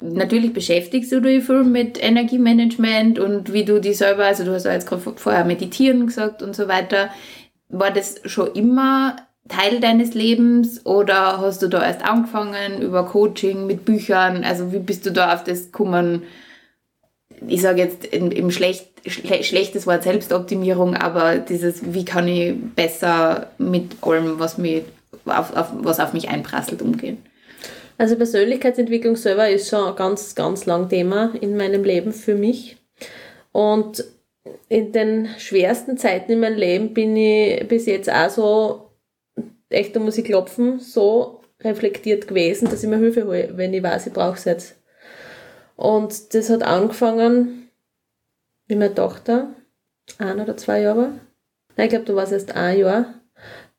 (laughs) Natürlich beschäftigst du dich viel mit Energiemanagement und wie du die selber, also du hast ja jetzt gerade vorher meditieren gesagt und so weiter. War das schon immer Teil deines Lebens oder hast du da erst angefangen über Coaching mit Büchern? Also wie bist du da auf das gekommen? Ich sage jetzt im, schlecht, schle schlechtes Wort Selbstoptimierung, aber dieses, wie kann ich besser mit allem, was, mich auf, auf, was auf mich einprasselt, umgehen? Also Persönlichkeitsentwicklung selber ist schon ein ganz, ganz lang Thema in meinem Leben für mich. Und in den schwersten Zeiten in meinem Leben bin ich bis jetzt auch so, echt, da muss ich klopfen, so reflektiert gewesen, dass ich mir Hilfe hole, wenn ich weiß, ich brauche es jetzt. Und das hat angefangen mit meiner Tochter, ein oder zwei Jahre. Nein, ich glaube, da war es erst ein Jahr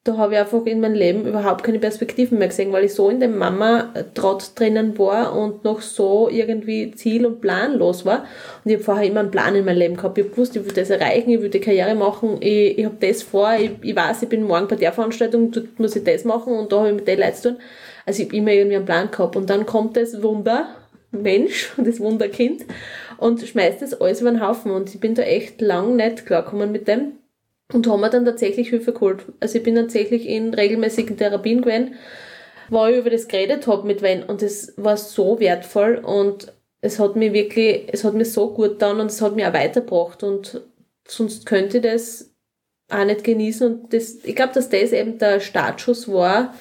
da habe ich einfach in meinem Leben überhaupt keine Perspektiven mehr gesehen, weil ich so in dem Mama-Trott drinnen war und noch so irgendwie ziel- und planlos war. Und ich habe vorher immer einen Plan in meinem Leben gehabt. Ich habe gewusst, ich will das erreichen, ich will die Karriere machen, ich, ich habe das vor, ich, ich weiß, ich bin morgen bei der Veranstaltung, muss ich das machen und da habe ich mit den Leuten zu tun. Also ich habe immer irgendwie einen Plan gehabt. Und dann kommt das Wunder, Mensch, das Wunderkind, und schmeißt das alles über den Haufen. Und ich bin da echt lang nicht klargekommen mit dem und haben mir dann tatsächlich Hilfe geholt. Also ich bin tatsächlich in regelmäßigen Therapien gewesen, wo ich über das geredet habe mit wen und das war so wertvoll und es hat mir wirklich, es hat mir so gut getan und es hat mich auch weitergebracht und sonst könnte ich das auch nicht genießen und das, ich glaube, dass das eben der Startschuss war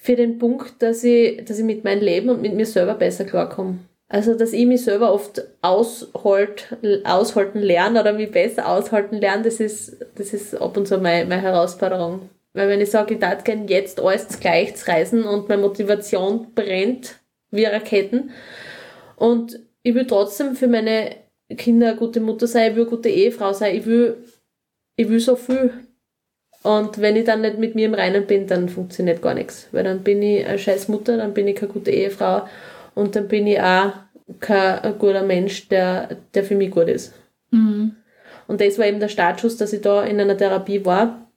für den Punkt, dass ich, dass ich mit meinem Leben und mit mir selber besser klarkomme. Also, dass ich mich selber oft aushalt, aushalten lerne oder mich besser aushalten lerne, das ist, das ist ab und zu meine, meine Herausforderung. Weil wenn ich sage, ich darf gerne jetzt alles gleich reisen und meine Motivation brennt wie Raketen und ich will trotzdem für meine Kinder eine gute Mutter sein, ich will eine gute Ehefrau sein, ich will, ich will so viel. Und wenn ich dann nicht mit mir im Reinen bin, dann funktioniert gar nichts. Weil dann bin ich eine scheiß Mutter, dann bin ich keine gute Ehefrau und dann bin ich auch kein guter Mensch, der, der für mich gut ist. Mhm. Und das war eben der Startschuss, dass ich da in einer Therapie war.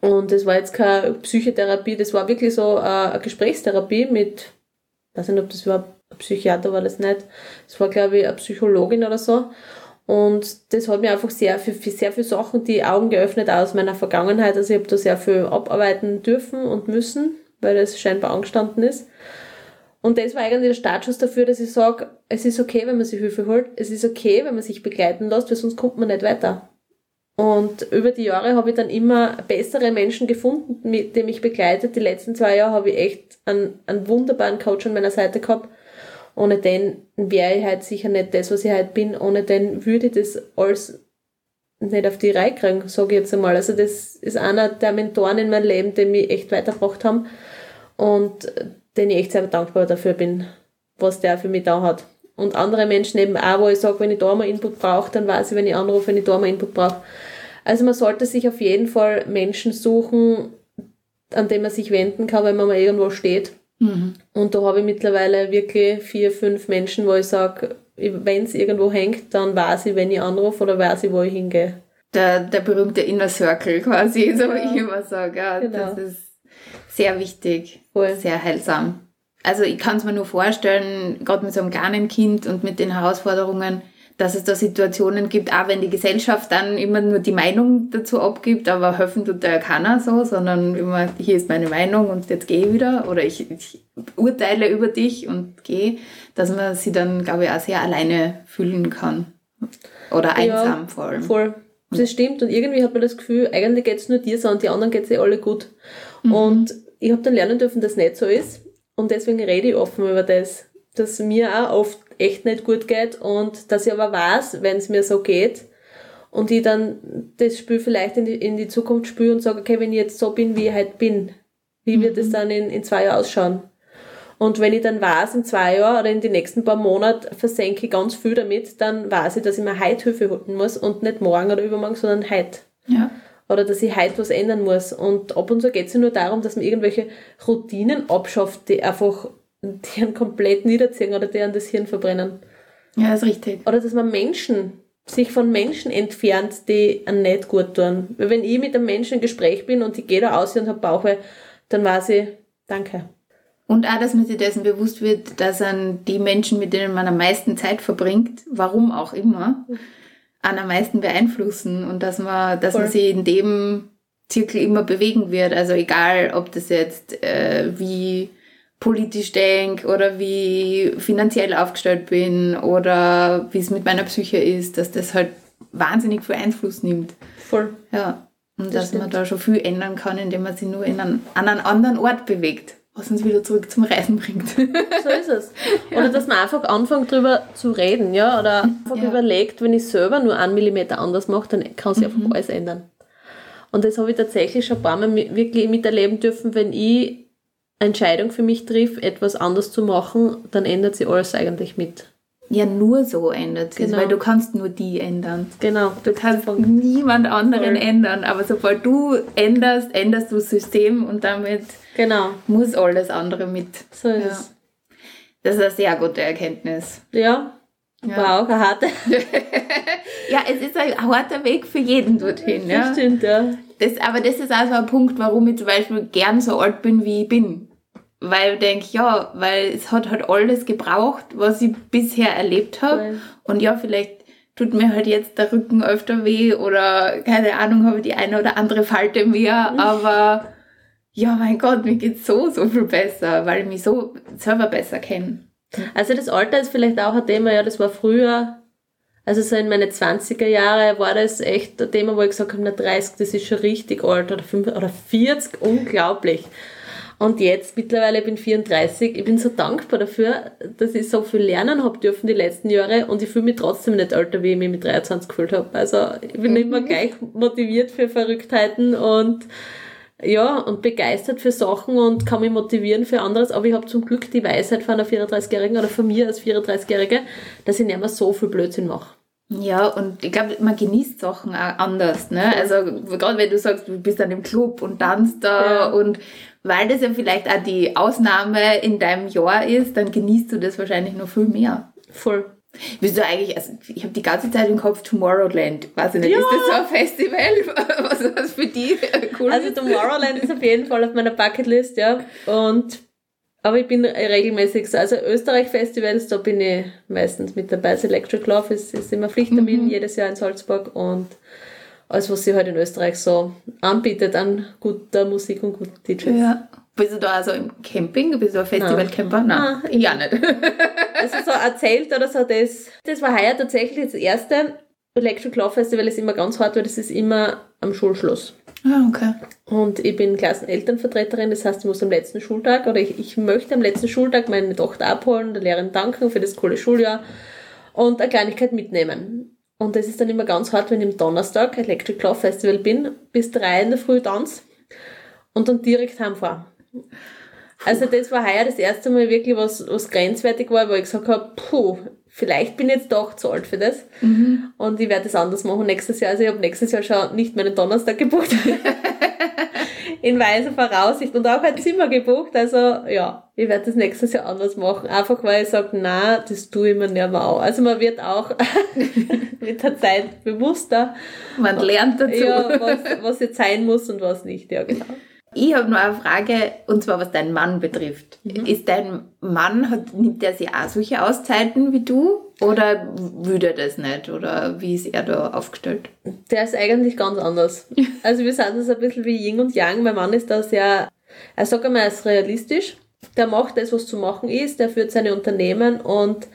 Und das war jetzt keine Psychotherapie, das war wirklich so eine Gesprächstherapie mit, ich weiß nicht, ob das überhaupt ein Psychiater war, das nicht. Das war, glaube ich, eine Psychologin oder so. Und das hat mir einfach sehr für, für sehr viele Sachen die Augen geöffnet aus meiner Vergangenheit. Also ich habe da sehr viel abarbeiten dürfen und müssen, weil das scheinbar angestanden ist. Und das war eigentlich der Startschuss dafür, dass ich sage, es ist okay, wenn man sich Hilfe holt, es ist okay, wenn man sich begleiten lässt, weil sonst kommt man nicht weiter. Und über die Jahre habe ich dann immer bessere Menschen gefunden, mit denen ich begleitet. Die letzten zwei Jahre habe ich echt einen, einen wunderbaren Coach an meiner Seite gehabt. Ohne den wäre ich halt sicher nicht das, was ich halt bin. Ohne den würde ich das alles nicht auf die Reihe kriegen, sage ich jetzt einmal. Also das ist einer der Mentoren in meinem Leben, die mich echt weitergebracht haben. Und den ich echt sehr dankbar dafür bin, was der für mich da hat. Und andere Menschen eben auch, wo ich sage, wenn ich da mal Input brauche, dann weiß ich, wenn ich anrufe, wenn ich da mal Input brauche. Also man sollte sich auf jeden Fall Menschen suchen, an denen man sich wenden kann, wenn man mal irgendwo steht. Mhm. Und da habe ich mittlerweile wirklich vier, fünf Menschen, wo ich sage, wenn es irgendwo hängt, dann weiß ich, wenn ich anrufe oder weiß ich, wo ich hingehe. Der, der berühmte Inner Circle quasi, (laughs) so wie ich immer sage. Ja, Genau. Das ist sehr wichtig, Voll. sehr heilsam. Also ich kann es mir nur vorstellen, gerade mit so einem kleinen Kind und mit den Herausforderungen, dass es da Situationen gibt, auch wenn die Gesellschaft dann immer nur die Meinung dazu abgibt, aber helfen tut da ja keiner so, sondern immer, hier ist meine Meinung und jetzt gehe ich wieder oder ich, ich urteile über dich und gehe, dass man sie dann, glaube ich, auch sehr alleine fühlen kann. Oder einsam Ja, vor allem. Voll. Das stimmt. Und irgendwie hat man das Gefühl, eigentlich geht's nur dir so und die anderen geht's eh alle gut. Und ich habe dann lernen dürfen, dass nicht so ist. Und deswegen rede ich offen über das, dass mir auch oft echt nicht gut geht und dass ich aber weiß, wenn es mir so geht und ich dann das Spiel vielleicht in die, in die Zukunft spüre und sage, okay, wenn ich jetzt so bin, wie ich halt bin, wie wird es dann in, in zwei Jahren ausschauen? Und wenn ich dann weiß, in zwei Jahren oder in den nächsten paar Monaten versenke ich ganz viel damit, dann weiß ich, dass ich mir heute Hilfe holen muss und nicht morgen oder übermorgen, sondern heute. Ja. Oder dass ich heute was ändern muss. Und ab und zu geht es ja nur darum, dass man irgendwelche Routinen abschafft, die einfach die einen komplett niederziehen oder die an das Hirn verbrennen. ja, ist richtig. Oder dass man Menschen sich von Menschen entfernt, die einen nicht gut tun. Weil wenn ich mit einem Menschen im Gespräch bin und ich gehe da aus und habe Bauchweh, dann weiß ich, danke. Und auch, dass man sich dessen bewusst wird, dass an die Menschen, mit denen man am meisten Zeit verbringt, warum auch immer, an am meisten beeinflussen und dass man, dass man sich in dem Zirkel immer bewegen wird. Also egal, ob das jetzt äh, wie politisch denke oder wie finanziell aufgestellt bin oder wie es mit meiner Psyche ist, dass das halt wahnsinnig viel Einfluss nimmt. Voll. Ja. Und das dass stimmt. man da schon viel ändern kann, indem man sich nur in einen, an einen anderen Ort bewegt was uns wieder zurück zum Reisen bringt. (laughs) so ist es. Oder ja. dass man einfach anfängt drüber zu reden, ja, oder einfach ja. überlegt, wenn ich selber nur einen Millimeter anders mache, dann kann sich mhm. einfach alles ändern. Und das habe ich tatsächlich schon ein paar Mal wirklich miterleben dürfen, wenn ich Entscheidung für mich triff, etwas anders zu machen, dann ändert sich alles eigentlich mit. Ja, nur so ändert sich, genau. weil du kannst nur die ändern. Genau. Du kannst niemand anderen Voll. ändern, aber sobald du änderst, änderst du das System und damit Genau. Muss alles andere mit. So ist ja. es. Das ist eine sehr gute Erkenntnis. Ja. ja. War auch eine harte. (laughs) ja, es ist ein harter Weg für jeden dorthin. Ja. Das stimmt, ja. Das, aber das ist auch so ein Punkt, warum ich zum Beispiel gern so alt bin, wie ich bin. Weil ich denke, ja, weil es hat halt alles gebraucht, was ich bisher erlebt habe. Und ja, vielleicht tut mir halt jetzt der Rücken öfter weh oder keine Ahnung, habe ich die eine oder andere Falte mehr, aber ja, mein Gott, mir geht's so, so viel besser, weil ich mich so selber besser kenne. Also das Alter ist vielleicht auch ein Thema, ja, das war früher, also so in meine 20er Jahre war das echt ein Thema, wo ich gesagt habe, na 30, das ist schon richtig alt oder 5, oder 40, unglaublich. Und jetzt mittlerweile bin ich 34. Ich bin so dankbar dafür, dass ich so viel lernen habe dürfen die letzten Jahre und ich fühle mich trotzdem nicht älter, wie ich mich mit 23 gefühlt habe. Also ich bin mhm. immer gleich motiviert für Verrücktheiten und ja, und begeistert für Sachen und kann mich motivieren für anderes. Aber ich habe zum Glück die Weisheit von einer 34-Jährigen oder von mir als 34-Jährige, dass ich nicht mehr so viel Blödsinn mache. Ja, und ich glaube, man genießt Sachen auch anders. Ne? Also gerade wenn du sagst, du bist an dem Club und tanzt da ja. und weil das ja vielleicht auch die Ausnahme in deinem Jahr ist, dann genießt du das wahrscheinlich noch viel mehr. Voll. Bist du eigentlich, also ich habe die ganze Zeit im Kopf Tomorrowland. Weiß ich nicht, ja. ist das so ein Festival? (laughs) Was, was für die cool Also Tomorrowland ist auf jeden Fall auf meiner Bucketlist, ja. Und aber ich bin regelmäßig so, also Österreich-Festivals, da bin ich meistens mit dabei. Das Electric Love ist, ist immer Pflichttermin mhm. jedes Jahr in Salzburg und alles, was sie halt in Österreich so anbietet an guter Musik und guten DJs. Ja. Bist du da also im Camping? Bist du ein Festivalcamper? Nein. Nein, ja nicht. (laughs) also so erzählt oder so, das, das war heuer tatsächlich das erste. Electric Law Festival ist immer ganz hart, weil das ist immer am Schulschluss. Ah, okay. Und ich bin Klassenelternvertreterin, das heißt, ich muss am letzten Schultag oder ich, ich möchte am letzten Schultag meine Tochter abholen, der Lehrerin danken für das coole Schuljahr und eine Kleinigkeit mitnehmen. Und das ist dann immer ganz hart, wenn ich am Donnerstag Electric Law Festival bin, bis drei in der Früh tanz und dann direkt heimfahre. Also das war heuer das erste Mal wirklich was, was grenzwertig war, wo ich gesagt habe, puh, vielleicht bin ich jetzt doch zu alt für das. Mhm. Und ich werde das anders machen nächstes Jahr. Also ich habe nächstes Jahr schon nicht meinen Donnerstag gebucht. (laughs) In weiser Voraussicht und auch ein Zimmer gebucht. Also ja, ich werde das nächstes Jahr anders machen. Einfach weil ich sage, na, das tue ich mir nicht mehr auch. Also man wird auch (laughs) mit der Zeit bewusster. Man lernt dazu. Ja, was, was jetzt sein muss und was nicht. Ja, genau. Ich habe noch eine Frage, und zwar was deinen Mann betrifft. Mhm. Ist dein Mann, hat, nimmt er sich auch solche Auszeiten wie du? Oder würde er das nicht? Oder wie ist er da aufgestellt? Der ist eigentlich ganz anders. (laughs) Also wir sind das ein bisschen wie Yin und Yang. Mein Mann ist da sehr, er sagt einmal, er ist realistisch. Der macht das, was zu machen ist. Der führt seine Unternehmen und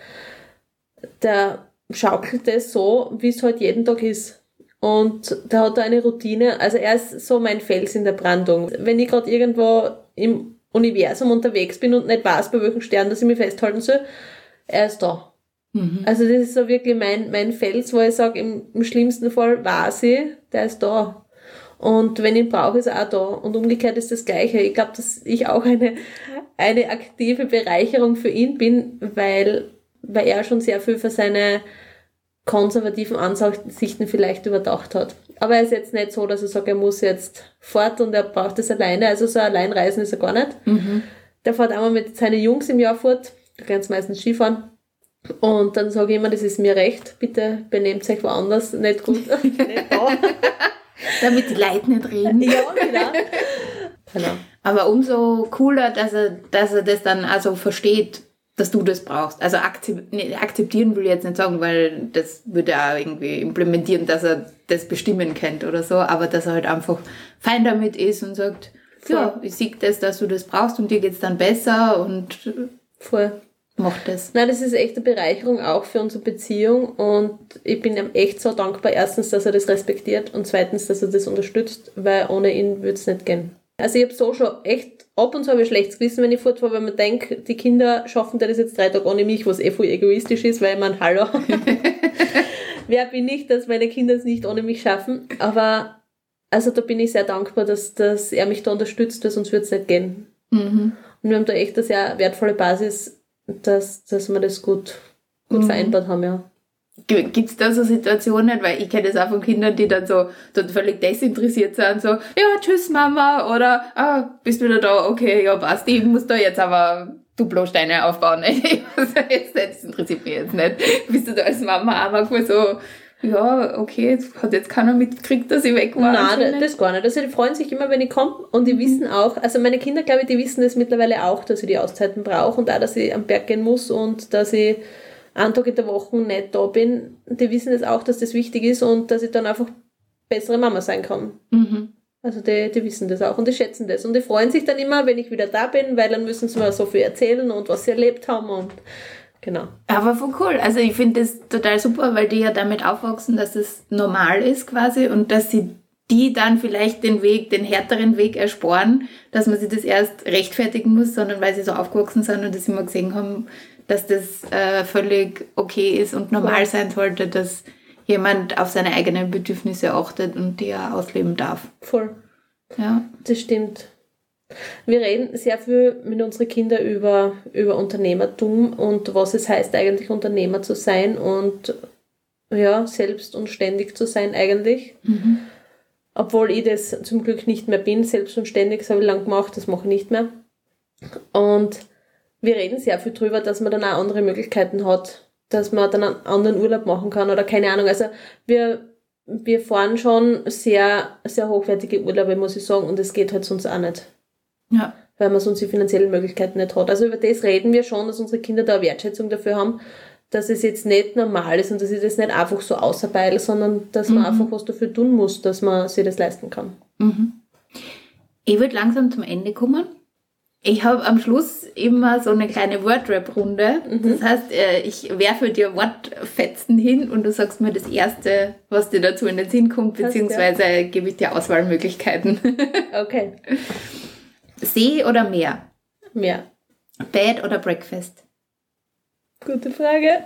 der schaukelt das so, wie es halt jeden Tag ist. Und da hat er eine Routine. Also er ist so mein Fels in der Brandung. Wenn ich gerade irgendwo im Universum unterwegs bin und nicht weiß, bei welchem Stern dass ich mich festhalten soll, er ist da. Mhm. Also das ist so wirklich mein, mein Fels, wo ich sage, im, im schlimmsten Fall weiß ich, der ist da. Und wenn ich ihn brauche, ist er auch da. Und umgekehrt ist das Gleiche. Ich glaube, dass ich auch eine, eine aktive Bereicherung für ihn bin, weil, weil er schon sehr viel für seine konservativen Ansichten vielleicht überdacht hat. Aber er ist jetzt nicht so, dass er sagt, er muss jetzt fort und er braucht das alleine. Also so alleinreisen ist er gar nicht. Mhm. Der fährt einmal mit seinen Jungs im Jahr fort. Da sie meistens Skifahren. Und dann sage ich immer, das ist mir recht, bitte benehmt euch woanders, nicht gut, (laughs) nicht da. Damit die Leute nicht reden. ja, genau. genau. Aber umso cooler, dass er, dass er das dann also versteht, dass du das brauchst. Also akzep nee, akzeptieren will ich jetzt nicht sagen, weil das würde er auch irgendwie implementieren, dass er das bestimmen kennt oder so, aber dass er halt einfach fein damit ist und sagt, Voll. ja, ich sehe das, dass du das brauchst und dir geht's dann besser und Voll. macht das. Nein, das ist echt eine Bereicherung auch für unsere Beziehung und ich bin ihm echt so dankbar. Erstens, dass er das respektiert und zweitens, dass er das unterstützt, weil ohne ihn würde es nicht gehen. Also ich habe so schon echt, ab und zu habe ich schlechtes Gewissen, wenn ich fortfahre, weil man denkt, die Kinder schaffen das jetzt drei Tage ohne mich, was eh voll egoistisch ist, weil man, hallo, (laughs) (laughs) wer bin ich, dass meine Kinder es nicht ohne mich schaffen? Aber also da bin ich sehr dankbar, dass, dass er mich da unterstützt, weil sonst würde es nicht gehen. Mhm. Und wir haben da echt eine sehr wertvolle Basis, dass, dass wir das gut, gut Mhm. vereinbart haben, ja. Gibt es da so Situationen, weil ich kenne das auch von Kindern, die dann so dann völlig desinteressiert sind, so, ja, tschüss Mama, oder, ah, bist wieder da, okay, ja, passt, ich muss da jetzt aber Duplosteine aufbauen. Jetzt, (laughs) das interessiert mich jetzt nicht. Bist du da als Mama auch manchmal so, ja, okay, jetzt hat jetzt keiner mitgekriegt, dass ich weg war? Nein, das gar nicht. Also die freuen sich immer, wenn ich komme und die wissen auch, also meine Kinder, glaube ich, die wissen das mittlerweile auch, dass ich die Auszeiten brauche und auch, dass ich am Berg gehen muss und dass ich einen Tag in der Woche nicht da bin. Die wissen das auch, dass das wichtig ist und dass ich dann einfach bessere Mama sein kann. Mhm. Also die, die wissen das auch und die schätzen das. Und die freuen sich dann immer, wenn ich wieder da bin, weil dann müssen sie mir so viel erzählen und was sie erlebt haben und genau. Aber voll cool. Also ich finde das total super, weil die ja damit aufwachsen, dass es normal ist quasi und dass sie die dann vielleicht den Weg, den härteren Weg ersparen, dass man sich das erst rechtfertigen muss, sondern weil sie so aufgewachsen sind und das immer gesehen haben, dass das äh, völlig okay ist und normal sein sollte, dass jemand auf seine eigenen Bedürfnisse achtet und die er ausleben darf. Voll. Ja. Das stimmt. Wir reden sehr viel mit unseren Kindern über, über Unternehmertum und was es heißt, eigentlich Unternehmer zu sein und ja, selbst und ständig zu sein eigentlich. Obwohl ich das zum Glück nicht mehr bin, selbst und ständig, das habe ich lang gemacht, das mache ich nicht mehr. Und wir reden sehr viel drüber, dass man dann auch andere Möglichkeiten hat, dass man dann einen anderen Urlaub machen kann oder keine Ahnung. Also wir, wir fahren schon sehr, sehr hochwertige Urlaube, muss ich sagen, und es geht halt sonst auch nicht, Ja. weil man sonst die finanziellen Möglichkeiten nicht hat. Also über das reden wir schon, dass unsere Kinder da Wertschätzung dafür haben, dass es jetzt nicht normal ist und dass ich das nicht einfach so außerbeil, sondern dass man einfach was dafür tun muss, dass man sich das leisten kann. Ich würde langsam zum Ende kommen. Ich habe am Schluss immer so eine kleine Wordrap-Runde. Das heißt, äh, ich werfe dir Wortfetzen hin und du sagst mir das Erste, was dir dazu in den Sinn kommt, ja. beziehungsweise gebe ich dir Auswahlmöglichkeiten. (laughs) Okay. See oder Meer? Mehr. Bed oder Breakfast? Gute Frage.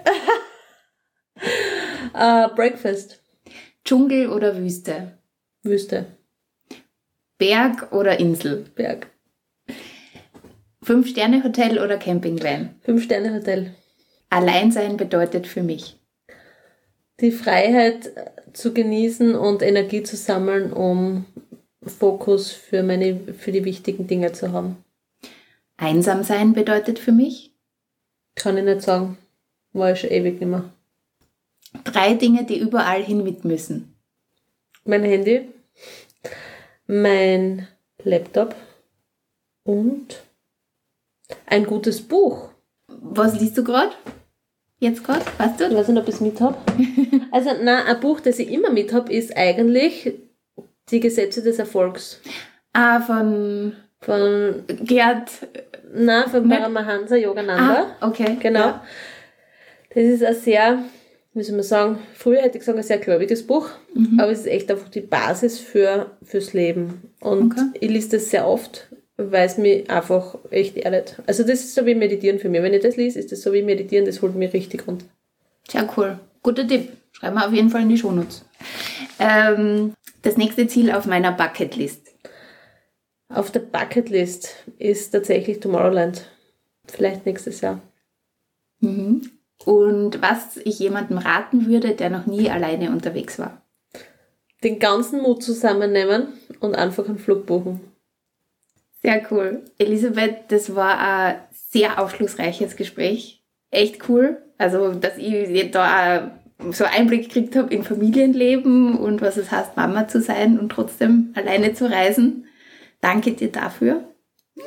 äh, (laughs) Breakfast. Dschungel oder Wüste? Wüste. Berg oder Insel? Berg. Fünf-Sterne-Hotel oder Campingvan? Fünf-Sterne-Hotel. Alleinsein bedeutet für mich. Die Freiheit zu genießen und Energie zu sammeln, um Fokus für, meine, für die wichtigen Dinge zu haben. Einsam sein bedeutet für mich. Kann ich nicht sagen. War ich schon ewig nicht mehr. Drei Dinge, die überall hin mit müssen. Mein Handy, mein Laptop und ein gutes Buch. Was liest du gerade? Jetzt gerade? Weißt Ich du? weiß nicht, ob ich es mit habe. (laughs) Also, nein, ein Buch, das ich immer mit habe, ist eigentlich Die Gesetze des Erfolgs. Ah, von Von, Gerd. nein, von. Paramahansa Yogananda. Ah, okay. Genau. Ja. Das ist ein sehr, wie soll man sagen, früher hätte ich gesagt, ein sehr gläubiges Buch, aber es ist echt einfach die Basis für, fürs Leben. Und Okay. ich lese das sehr oft, weil es mich einfach echt erdet. Also das ist so wie Meditieren für mich. Wenn ich das lese, ist das so wie Meditieren, das holt mich richtig runter. Sehr cool. Guter Tipp. Schreiben wir auf jeden Fall in die Shownotes. Ähm, das nächste Ziel auf meiner Bucketlist. Auf der Bucketlist ist tatsächlich Tomorrowland. Vielleicht nächstes Jahr. Mhm. Und was ich jemandem raten würde, der noch nie alleine unterwegs war. Den ganzen Mut zusammennehmen und einfach einen Flug buchen. Sehr cool. Elisabeth, das war ein sehr aufschlussreiches Gespräch. echt cool. Also, dass ich da so Einblick gekriegt habe in Familienleben und was es heißt, Mama zu sein und trotzdem alleine zu reisen. Danke dir dafür.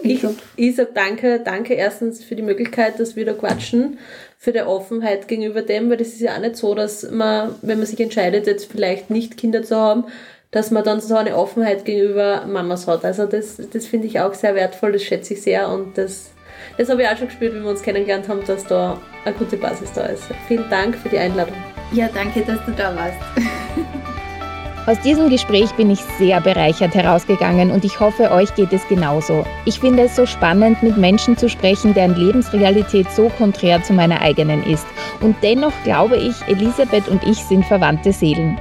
Ich, ich sage danke, danke erstens für die Möglichkeit, dass wir da quatschen, für die Offenheit gegenüber dem, weil das ist ja auch nicht so, dass man, wenn man sich entscheidet, jetzt vielleicht nicht Kinder zu haben, dass man dann so eine Offenheit gegenüber Mamas hat. Also das, das finde ich auch sehr wertvoll, das schätze ich sehr und das, das habe ich auch schon gespürt, wie wir uns kennengelernt haben, dass da eine gute Basis da ist. Vielen Dank für die Einladung. Ja, danke, dass du da warst. (laughs) Aus diesem Gespräch bin ich sehr bereichert herausgegangen und ich hoffe, euch geht es genauso. Ich finde es so spannend, mit Menschen zu sprechen, deren Lebensrealität so konträr zu meiner eigenen ist. Und dennoch glaube ich, Elisabeth und ich sind verwandte Seelen.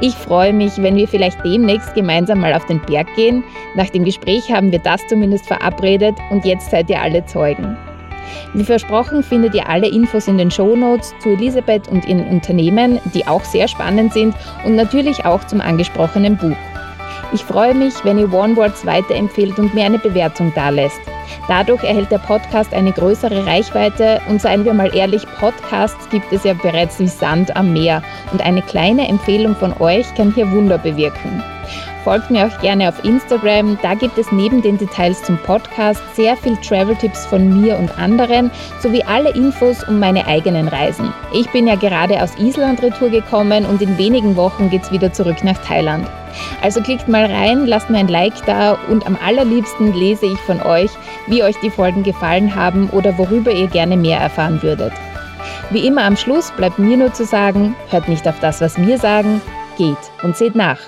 Ich freue mich, wenn wir vielleicht demnächst gemeinsam mal auf den Berg gehen. Nach dem Gespräch haben wir das zumindest verabredet und jetzt seid ihr alle Zeugen. Wie versprochen findet ihr alle Infos in den Shownotes zu Elisabeth und ihren Unternehmen, die auch sehr spannend sind und natürlich auch zum angesprochenen Buch. Ich freue mich, wenn ihr OneWords weiterempfehlt und mir eine Bewertung dalässt. Dadurch erhält der Podcast eine größere Reichweite und seien wir mal ehrlich, Podcasts gibt es ja bereits wie Sand am Meer und eine kleine Empfehlung von euch kann hier Wunder bewirken. Folgt mir auch gerne auf Instagram. Da gibt es neben den Details zum Podcast sehr viel Travel-Tipps von mir und anderen sowie alle Infos um meine eigenen Reisen. Ich bin ja gerade aus Island retour gekommen und in wenigen Wochen geht's wieder zurück nach Thailand. Also klickt mal rein, lasst mir ein Like da und am allerliebsten lese ich von euch, wie euch die Folgen gefallen haben oder worüber ihr gerne mehr erfahren würdet. Wie immer am Schluss bleibt mir nur zu sagen, hört nicht auf das, was wir sagen, geht und seht nach.